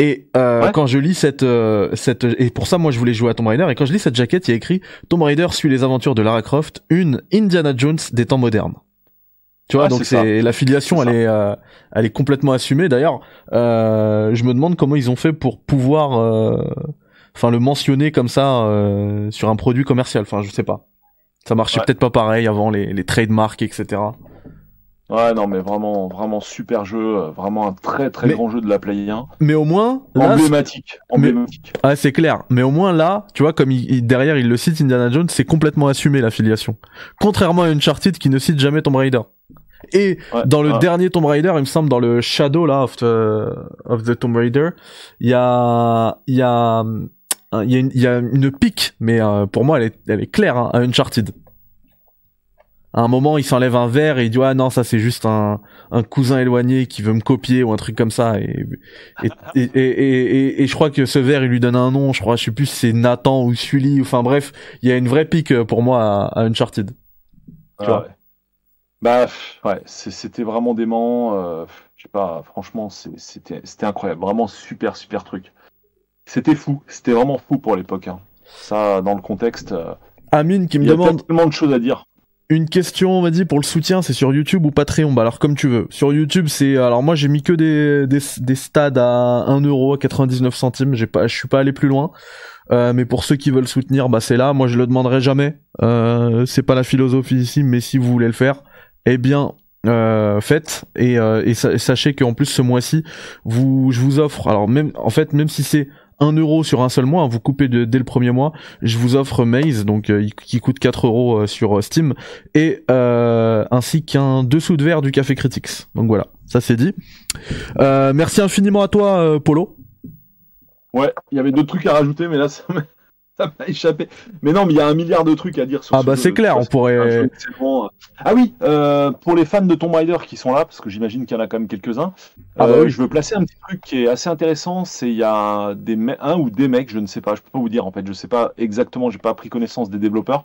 Et euh, Ouais. quand je lis cette euh, cette et pour ça moi je voulais jouer à Tomb Raider et quand je lis cette jaquette il y a écrit Tomb Raider suit les aventures de Lara Croft, une Indiana Jones des temps modernes. Tu vois Ouais, donc c'est la filiation elle est euh, elle est complètement assumée d'ailleurs euh, je me demande comment ils ont fait pour pouvoir euh, enfin le mentionner comme ça euh, sur un produit commercial enfin je sais pas. Ça marchait Ouais. peut-être pas pareil avant les les trademarks etc. Ouais, non, mais vraiment, vraiment super jeu, euh, vraiment un très très Mais- grand jeu de la Play 1. Mais au moins là, Emblématique, emblématique. Ah, c'est clair. Mais au moins là, tu vois, comme il, derrière il le cite Indiana Jones, c'est complètement assumé l'affiliation. Contrairement à Uncharted qui ne cite jamais Tomb Raider. Et Ouais, dans le ouais. dernier Tomb Raider, il me semble dans le Shadow là of the, of the Tomb Raider, il y a il y a il y a une, il y a une pique, mais euh, pour moi elle est elle est claire hein, à Uncharted. À un moment, il s'enlève un verre et il dit ah non ça c'est juste un un cousin éloigné qui veut me copier ou un truc comme ça et et, et, et, et, je crois que ce verre il lui donne un nom je crois je sais plus si c'est Nathan ou Sully enfin bref il y a une vraie pique euh, pour moi à, à Uncharted tu Ouais, vois. ouais. Bah, ouais, c'était vraiment dément. euh, je sais pas, franchement, c'était c'était incroyable. Vraiment super, super truc. C'était fou. C'était vraiment fou pour l'époque. hein. Ça, dans le contexte, euh, Amine qui me il y a demande tellement de choses à dire. Une question on m'a dit pour le soutien c'est sur YouTube ou Patreon? Bah alors comme tu veux. Sur YouTube c'est alors moi j'ai mis que des des, des stades à 1 euro à 99 centimes. J'ai pas je suis pas allé plus loin. Euh, mais pour ceux qui veulent soutenir bah c'est là. Moi je le demanderai jamais. Euh, c'est pas la philosophie ici mais si vous voulez le faire eh bien euh, faites. Et, euh, et sachez qu'en plus ce mois-ci vous je vous offre. Alors même en fait même si c'est 1 euro sur un seul mois, hein, vous coupez dès le premier mois, je vous offre Maze, donc euh, qui coûte 4 euros euh, sur euh, Steam, et euh, ainsi qu'un dessous de verre du Café Critics. Donc voilà, ça c'est dit. Euh, merci infiniment à toi, Polo. Ouais, il y avait d'autres trucs à rajouter, mais là, ça ça m'a échappé. Mais non, mais il y a un milliard de trucs à dire sur Ah ce bah jeu. c'est clair, on pourrait. excellent. Ah oui, euh, pour les fans de Tomb Raider qui sont là, parce que j'imagine qu'il y en a quand même quelques-uns, Ah bah euh, oui. je veux placer un petit truc qui est assez intéressant. C'est il y a des me- un ou des mecs, je ne sais pas, je peux pas vous dire en fait, je sais pas exactement, j'ai pas pris connaissance des développeurs,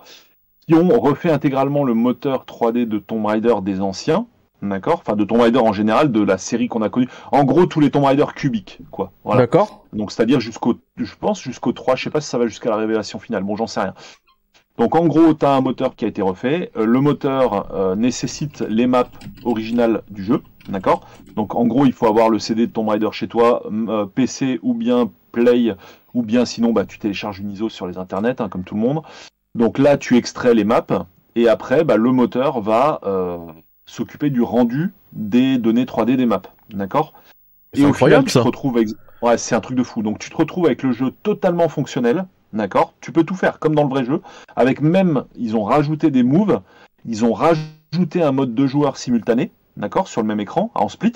qui ont refait intégralement le moteur 3D de Tomb Raider des anciens. D'accord Enfin, de Tomb Raider en général, de la série qu'on a connue. En gros, tous les Tomb Raider cubiques, quoi. Voilà. D'accord. Donc c'est-à-dire jusqu'au, je pense jusqu'au 3, je sais pas si ça va jusqu'à la révélation finale, bon j'en sais rien. Donc en gros, tu as un moteur qui a été refait. Euh, le moteur euh, nécessite les maps originales du jeu, d'accord Donc en gros, il faut avoir le CD de Tomb Raider chez toi, euh, PC ou bien Play, ou bien sinon bah, tu télécharges une ISO sur les internets, hein, comme tout le monde. Donc là, tu extrais les maps, et après, bah, le moteur va euh, s'occuper du rendu des données 3D des maps, d'accord? Et au final, tu ça. te retrouves avec... Ouais, c'est un truc de fou. Donc tu te retrouves avec le jeu totalement fonctionnel, d'accord? Tu peux tout faire comme dans le vrai jeu, avec même, ils ont rajouté des moves, ils ont rajouté un mode de joueur simultané, d'accord, sur le même écran, en split.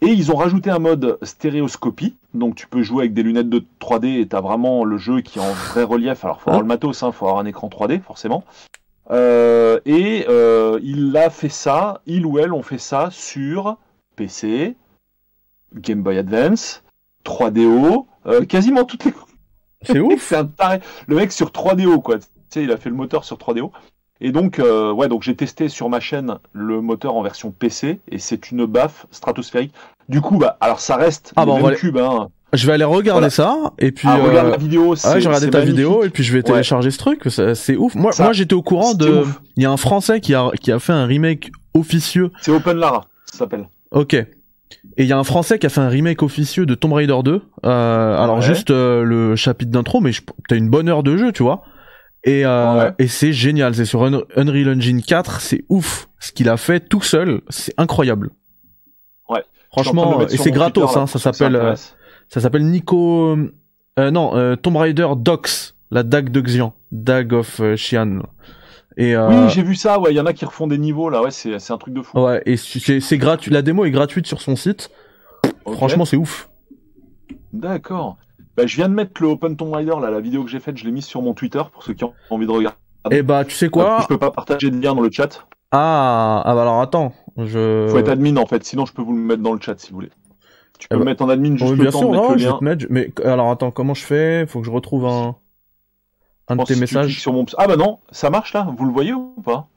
Et ils ont rajouté un mode stéréoscopie, donc tu peux jouer avec des lunettes de 3D et tu as vraiment le jeu qui est en vrai relief. Alors, faut avoir le matos, il faut avoir un écran 3D, forcément. Euh, et euh, il a fait ça, il ou elle ont fait ça sur PC, Game Boy Advance, 3DO, euh, quasiment toutes les C'est ouf. c'est un taré. Le mec sur 3DO, quoi. Tu sais, il a fait le moteur sur 3DO. Et donc, euh, ouais, donc j'ai testé sur ma chaîne le moteur en version PC et c'est une baffe stratosphérique. Du coup, bah, alors ça reste Ah les bah, on mêmes va aller- cubes, hein. Je vais aller regarder Voilà. ça et puis. Ah, regarde euh, la vidéo. c'est- Ouais, j'ai regardé ta magnifique. vidéo et puis je vais Ouais. télécharger ce truc. C'est ouf. Moi, Ça, moi, j'étais au courant de. Il y a un Français qui a qui a fait un remake officieux. C'est Open Lara, ça s'appelle. Ok. Et il y a un Français qui a fait un remake officieux de Tomb Raider 2. Euh, alors juste euh, le chapitre d'intro, mais je- t'as une bonne heure de jeu, tu vois. Et, euh, et c'est génial. C'est sur Un- Unreal Engine 4. C'est ouf. Ce qu'il a fait tout seul, c'est incroyable. Ouais. Franchement, et c'est gratos. Twitter, là, hein, ça s'appelle. Ça s'appelle Nico. Euh, non, euh, Tomb Raider Dox, la dague de Xian, Dag of euh, Xian. Et euh, Oui, j'ai vu ça. Ouais, il y en a qui refont des niveaux là. Ouais, c'est c'est un truc de fou. ouais, et c'est gratuit. La démo est gratuite sur son site. Franchement, c'est ouf. D'accord. Bah, je viens de mettre le Open Tomb Raider là, la vidéo que j'ai faite, je l'ai mise sur mon Twitter pour ceux qui ont envie de regarder. Et bah, tu sais quoi? Je peux pas partager de lien dans le chat. Ah, ah bah alors attends, je. Faut être admin en fait, sinon je peux vous le mettre dans le chat si vous voulez. Tu peux Eh bah, mettre en admin juste Oui, le bien temps sûr, de mettre non, le je vais te mettre. Mais alors attends, comment je fais? Faut que je retrouve un un de tes si messages. cliques sur mon... Ah bah non, ça marche là Vous le voyez ou pas?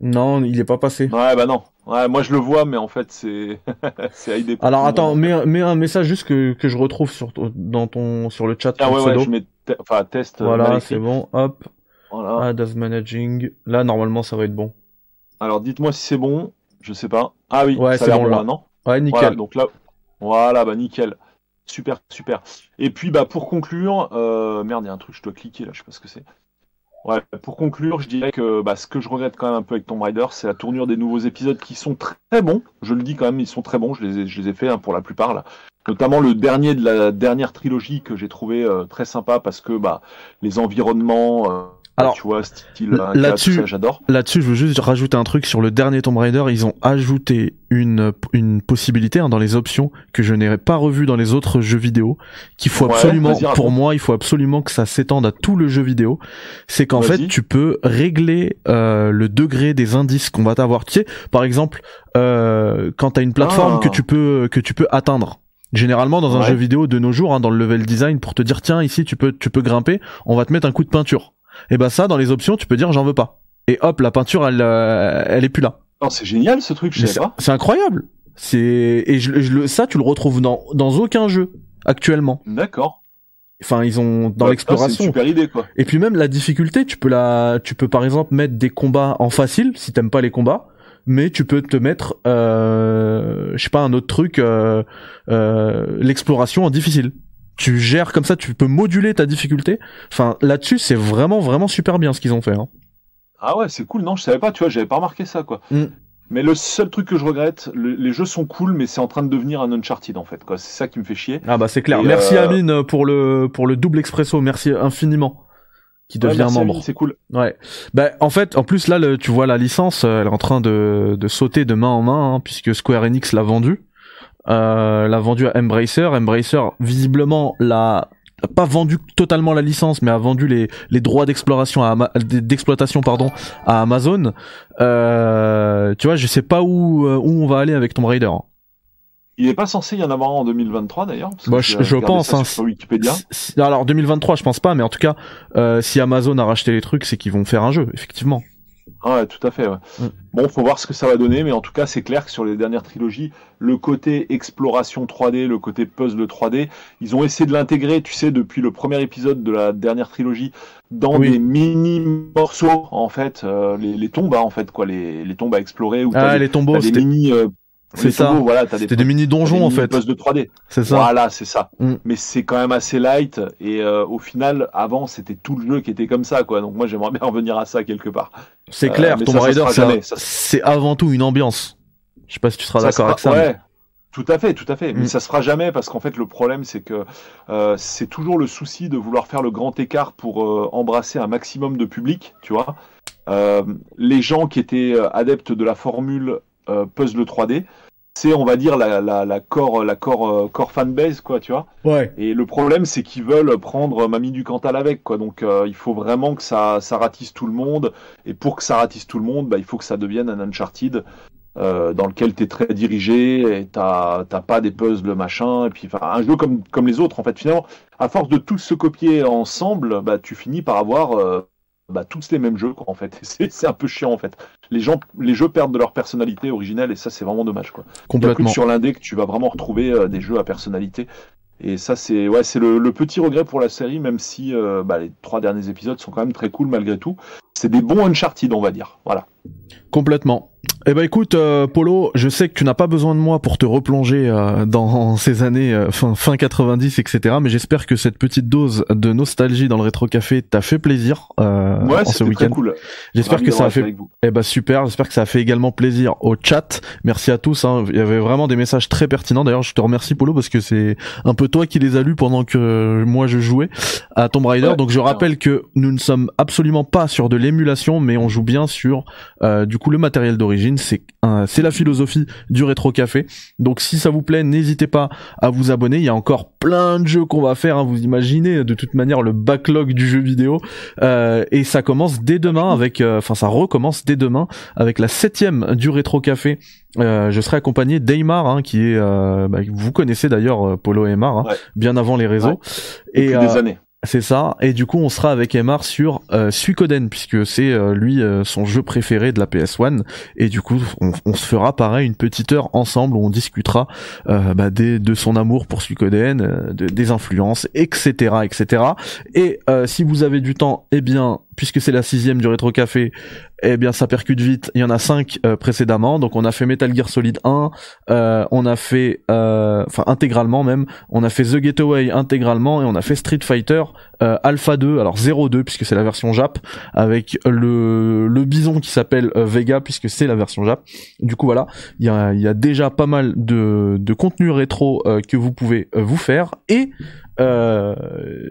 Non, il est pas passé. Ouais bah non. Ouais, moi je le vois mais en fait c'est c'est ID. Alors attends, mets, un- mets un message juste que, que je retrouve sur dans ton sur le chat. Ah ouais ouais, pseudo. je mets te- enfin test euh, Voilà, c'est bon. Hop. Voilà. Add as managing. Là, normalement, ça va être bon. Alors dites-moi si c'est bon, je sais pas. Ah oui, Ouais, c'est bon, là. là, non? Ouais, nickel. Voilà, donc là, voilà, bah nickel. Super, super. Et puis bah pour conclure, euh, merde, il y a un truc, je dois cliquer là, je sais pas ce que c'est. Ouais, pour conclure, je dirais que bah, ce que je regrette quand même un peu avec Tomb Raider, c'est la tournure des nouveaux épisodes qui sont très bons. Je le dis quand même, ils sont très bons. Je les ai, je les ai fait hein, pour la plupart là. Notamment le dernier de la dernière trilogie que j'ai trouvé euh, très sympa parce que bah les environnements, euh, Alors, tu vois, style Inca, là-dessus- j'adore. Là-dessus, je veux juste rajouter un truc sur le dernier Tomb Raider. Ils ont ajouté une, une possibilité hein, dans les options que je n'ai pas revu dans les autres jeux vidéo. Qu'il faut Ouais, absolument, pour moi, il faut absolument que ça s'étende à tout le jeu vidéo. C'est qu'en fait, tu peux régler euh, le degré des indices qu'on va t'avoir. Tu sais, par exemple, euh, quand t'as une plateforme Ah. que tu peux que tu peux atteindre. Généralement, dans un Ouais. jeu vidéo de nos jours, hein, dans le level design, pour te dire tiens ici tu peux tu peux grimper, on va te mettre un coup de peinture. Et ben ça, dans les options, tu peux dire j'en veux pas. Et hop, la peinture, elle, euh, elle est plus là. Non, c'est génial ce truc, je sais C'est pas. c'est incroyable. C'est et je, je le- ça, tu le retrouves dans dans aucun jeu actuellement. D'accord. Enfin, ils ont dans Bah, putain, C'est l'exploration. super idée quoi. Et puis même la difficulté, tu peux la, tu peux par exemple mettre des combats en facile si t'aimes pas les combats, mais tu peux te mettre, euh, je sais pas un autre truc, euh, euh, l'exploration en difficile. Tu gères comme ça, tu peux moduler ta difficulté. Enfin là-dessus, c'est vraiment vraiment super bien ce qu'ils ont fait. Hein. Ah ouais, c'est cool. Non, je savais pas, tu vois, j'avais pas remarqué ça, quoi. Mm. Mais le seul truc que je regrette, le- les jeux sont cool, mais c'est en train de devenir un Uncharted, en fait, quoi. C'est ça qui me fait chier. Ah bah c'est clair. Et, merci euh, Amine pour le pour le double expresso. Merci infiniment. Qui Ouais, devient merci, membre. Amine, C'est cool. Ouais. Bah en fait, en plus là, le, tu vois la licence, euh, elle est en train de, de sauter de main en main hein, puisque Square Enix l'a vendue. Euh, l'a vendue à Embracer. Embracer visiblement l'a pas vendu totalement la licence, mais a vendu les, les droits d'exploration à Ama- d'exploitation pardon à Amazon. Euh, tu vois, je sais pas où euh, où on va aller avec Tomb Raider. Il est pas censé y en avoir un en 2023, d'ailleurs. Bah, je- je pense, hein. Sur Wikipédia. Alors 2023, je pense pas, mais en tout cas, euh, si Amazon a racheté les trucs, c'est qu'ils vont faire un jeu, effectivement. Ah Ouais, tout à fait. ouais. Mm. Bon, faut voir ce que ça va donner, mais en tout cas, c'est clair que sur les dernières trilogies, le côté exploration 3D, le côté puzzle 3D, ils ont essayé de l'intégrer, tu sais, depuis le premier épisode de la dernière trilogie, dans Oui. des mini morceaux, en fait, euh, les, les tombes, hein, en fait, quoi, les, les tombes à explorer, ou t'as Ah, les tombeaux, t'as des c'était mini, euh, c'est ça. tombeaux, voilà, C'était des mini des donjons en fait. puzzles de 3D. C'est ça. Voilà, c'est ça. Mm. Mais c'est quand même assez light et euh, au final, avant, c'était tout le jeu qui était comme ça, quoi. Donc moi, j'aimerais bien revenir à ça quelque part. C'est Euh, clair, Tomb Raider, c'est avant tout une ambiance. Je sais pas si tu seras d'accord avec ça. sera- mais- Ouais, tout à fait, tout à fait. Mm. Mais ça se fera jamais parce qu'en fait, le problème, c'est que euh, c'est toujours le souci de vouloir faire le grand écart pour euh, embrasser un maximum de public, tu vois. Euh, les gens qui étaient euh, adeptes de la formule euh, puzzle 3D, c'est, on va dire, la, la, la core, la core, euh, core fanbase, quoi, tu vois. Ouais. Et le problème, c'est qu'ils veulent prendre Mamie du Cantal avec, quoi. Donc, euh, il faut vraiment que ça, ça ratisse tout le monde. Et pour que ça ratisse tout le monde, bah, il faut que ça devienne un Uncharted. dans lequel tu es très dirigé et t'as pas des puzzles machin et puis enfin un jeu comme comme les autres en fait finalement à force de tous se copier ensemble bah tu finis par avoir bah, tous les mêmes jeux quoi, en fait. C'est un peu chiant en fait. Les gens, les jeux perdent de leur personnalité originelle et ça c'est vraiment dommage quoi. Complètement. sur l'indé que tu vas vraiment retrouver euh, des jeux à personnalité. Et ça c'est ouais c'est le, petit regret pour la série même si euh, bah, les trois derniers épisodes sont quand même très cool malgré tout. C'est des bons Uncharted on va dire. Voilà. Complètement. Eh ben écoute, euh, Polo, je sais que tu n'as pas besoin de moi pour te replonger euh, dans ces années euh, fin, fin 90, etc. Mais j'espère que cette petite dose de nostalgie dans le rétro café t'a fait plaisir ouais, en ce week-end. Cool. J'espère que ça a fait. Eh ben super. J'espère que ça a fait également plaisir au chat. Merci à tous. Hein. Il y avait vraiment des messages très pertinents. D'ailleurs, je te remercie Polo parce que c'est un peu toi qui les as lus pendant que moi je jouais à Tomb Raider. Donc je rappelle que nous ne sommes absolument pas sur de l'émulation, mais on joue bien sur du coup le matériel d'origine c'est c'est la philosophie du rétro café. Donc si ça vous plaît, n'hésitez pas à vous abonner. Il y a encore plein de jeux qu'on va faire. Hein. Vous imaginez de toute manière le backlog du jeu vidéo euh, et ça commence dès demain avec, euh, enfin ça recommence dès demain avec la septième du rétro café. Euh, je serai accompagné d'Aymar, hein, qui est, bah, vous connaissez d'ailleurs Polo Aymar, hein, bien avant les réseaux. et des années. C'est ça. Et du coup, on sera avec Emar sur euh, Suikoden puisque c'est euh, lui euh, son jeu préféré de la PS1. Et du coup, on, se fera pareil une petite heure ensemble où on discutera euh, bah, de son amour pour Suikoden, de, des influences, etc., etc. Et si vous avez du temps, eh bien, puisque c'est la sixième du rétro café, eh bien ça percute vite. Il y en a cinq euh, précédemment, donc on a fait Metal Gear Solid 1, euh, on a fait, euh, enfin intégralement même, on a fait The Getaway intégralement et on a fait Street Fighter Alpha 2, alors 02 puisque c'est la version Jap, avec le le bison qui s'appelle Vega puisque c'est la version Jap. Du coup voilà, il y a, y a déjà pas mal de de contenu rétro que vous pouvez vous faire et euh,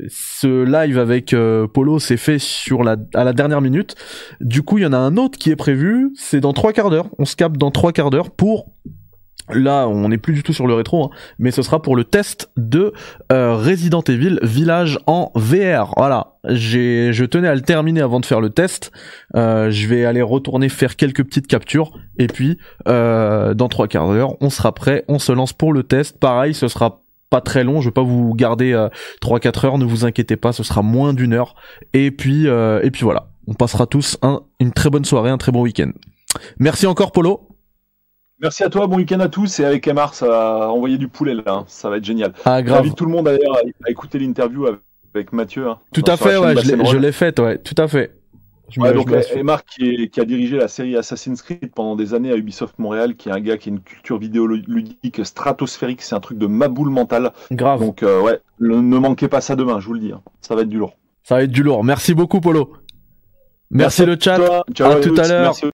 ce live avec euh, Polo s'est fait sur la à la dernière minute. Du coup, il y en a un autre qui est prévu. C'est dans trois quarts d'heure. On se capte dans trois quarts d'heure pour Là, on n'est plus du tout sur le rétro, hein, mais ce sera pour le test de euh, Resident Evil Village en VR. Voilà, j'ai, je tenais à le terminer avant de faire le test. Euh, je vais aller retourner faire quelques petites captures et puis dans trois quarts d'heure, on sera prêt, on se lance pour le test. Pareil, ce sera pas très long. Je vais pas vous garder euh, 3-4 heures. Ne vous inquiétez pas, ce sera moins d'une heure. Et puis euh, et puis voilà, on passera tous un, une très bonne soirée, un très bon week-end. Merci encore Polo. Merci à toi, bon week-end à tous et avec Emar, ça va envoyer du poulet là, hein. ça va être génial. Ah grave. J'invite tout le monde d'ailleurs à, écouter l'interview avec, Mathieu. Hein, tout à fait, ouais, je l'ai faite, ouais, tout à fait. Ouais, donc Marc qui, qui, a dirigé la série Assassin's Creed pendant des années à Ubisoft Montréal, qui est un gars qui a une culture vidéoludique stratosphérique, c'est un truc de maboule mental. Grave. Donc euh, ouais, ne manquez pas ça demain, je vous le dis. Hein. Ça va être du lourd. Ça va être du lourd. Merci beaucoup Polo. Merci, le chat. à tout à l'heure.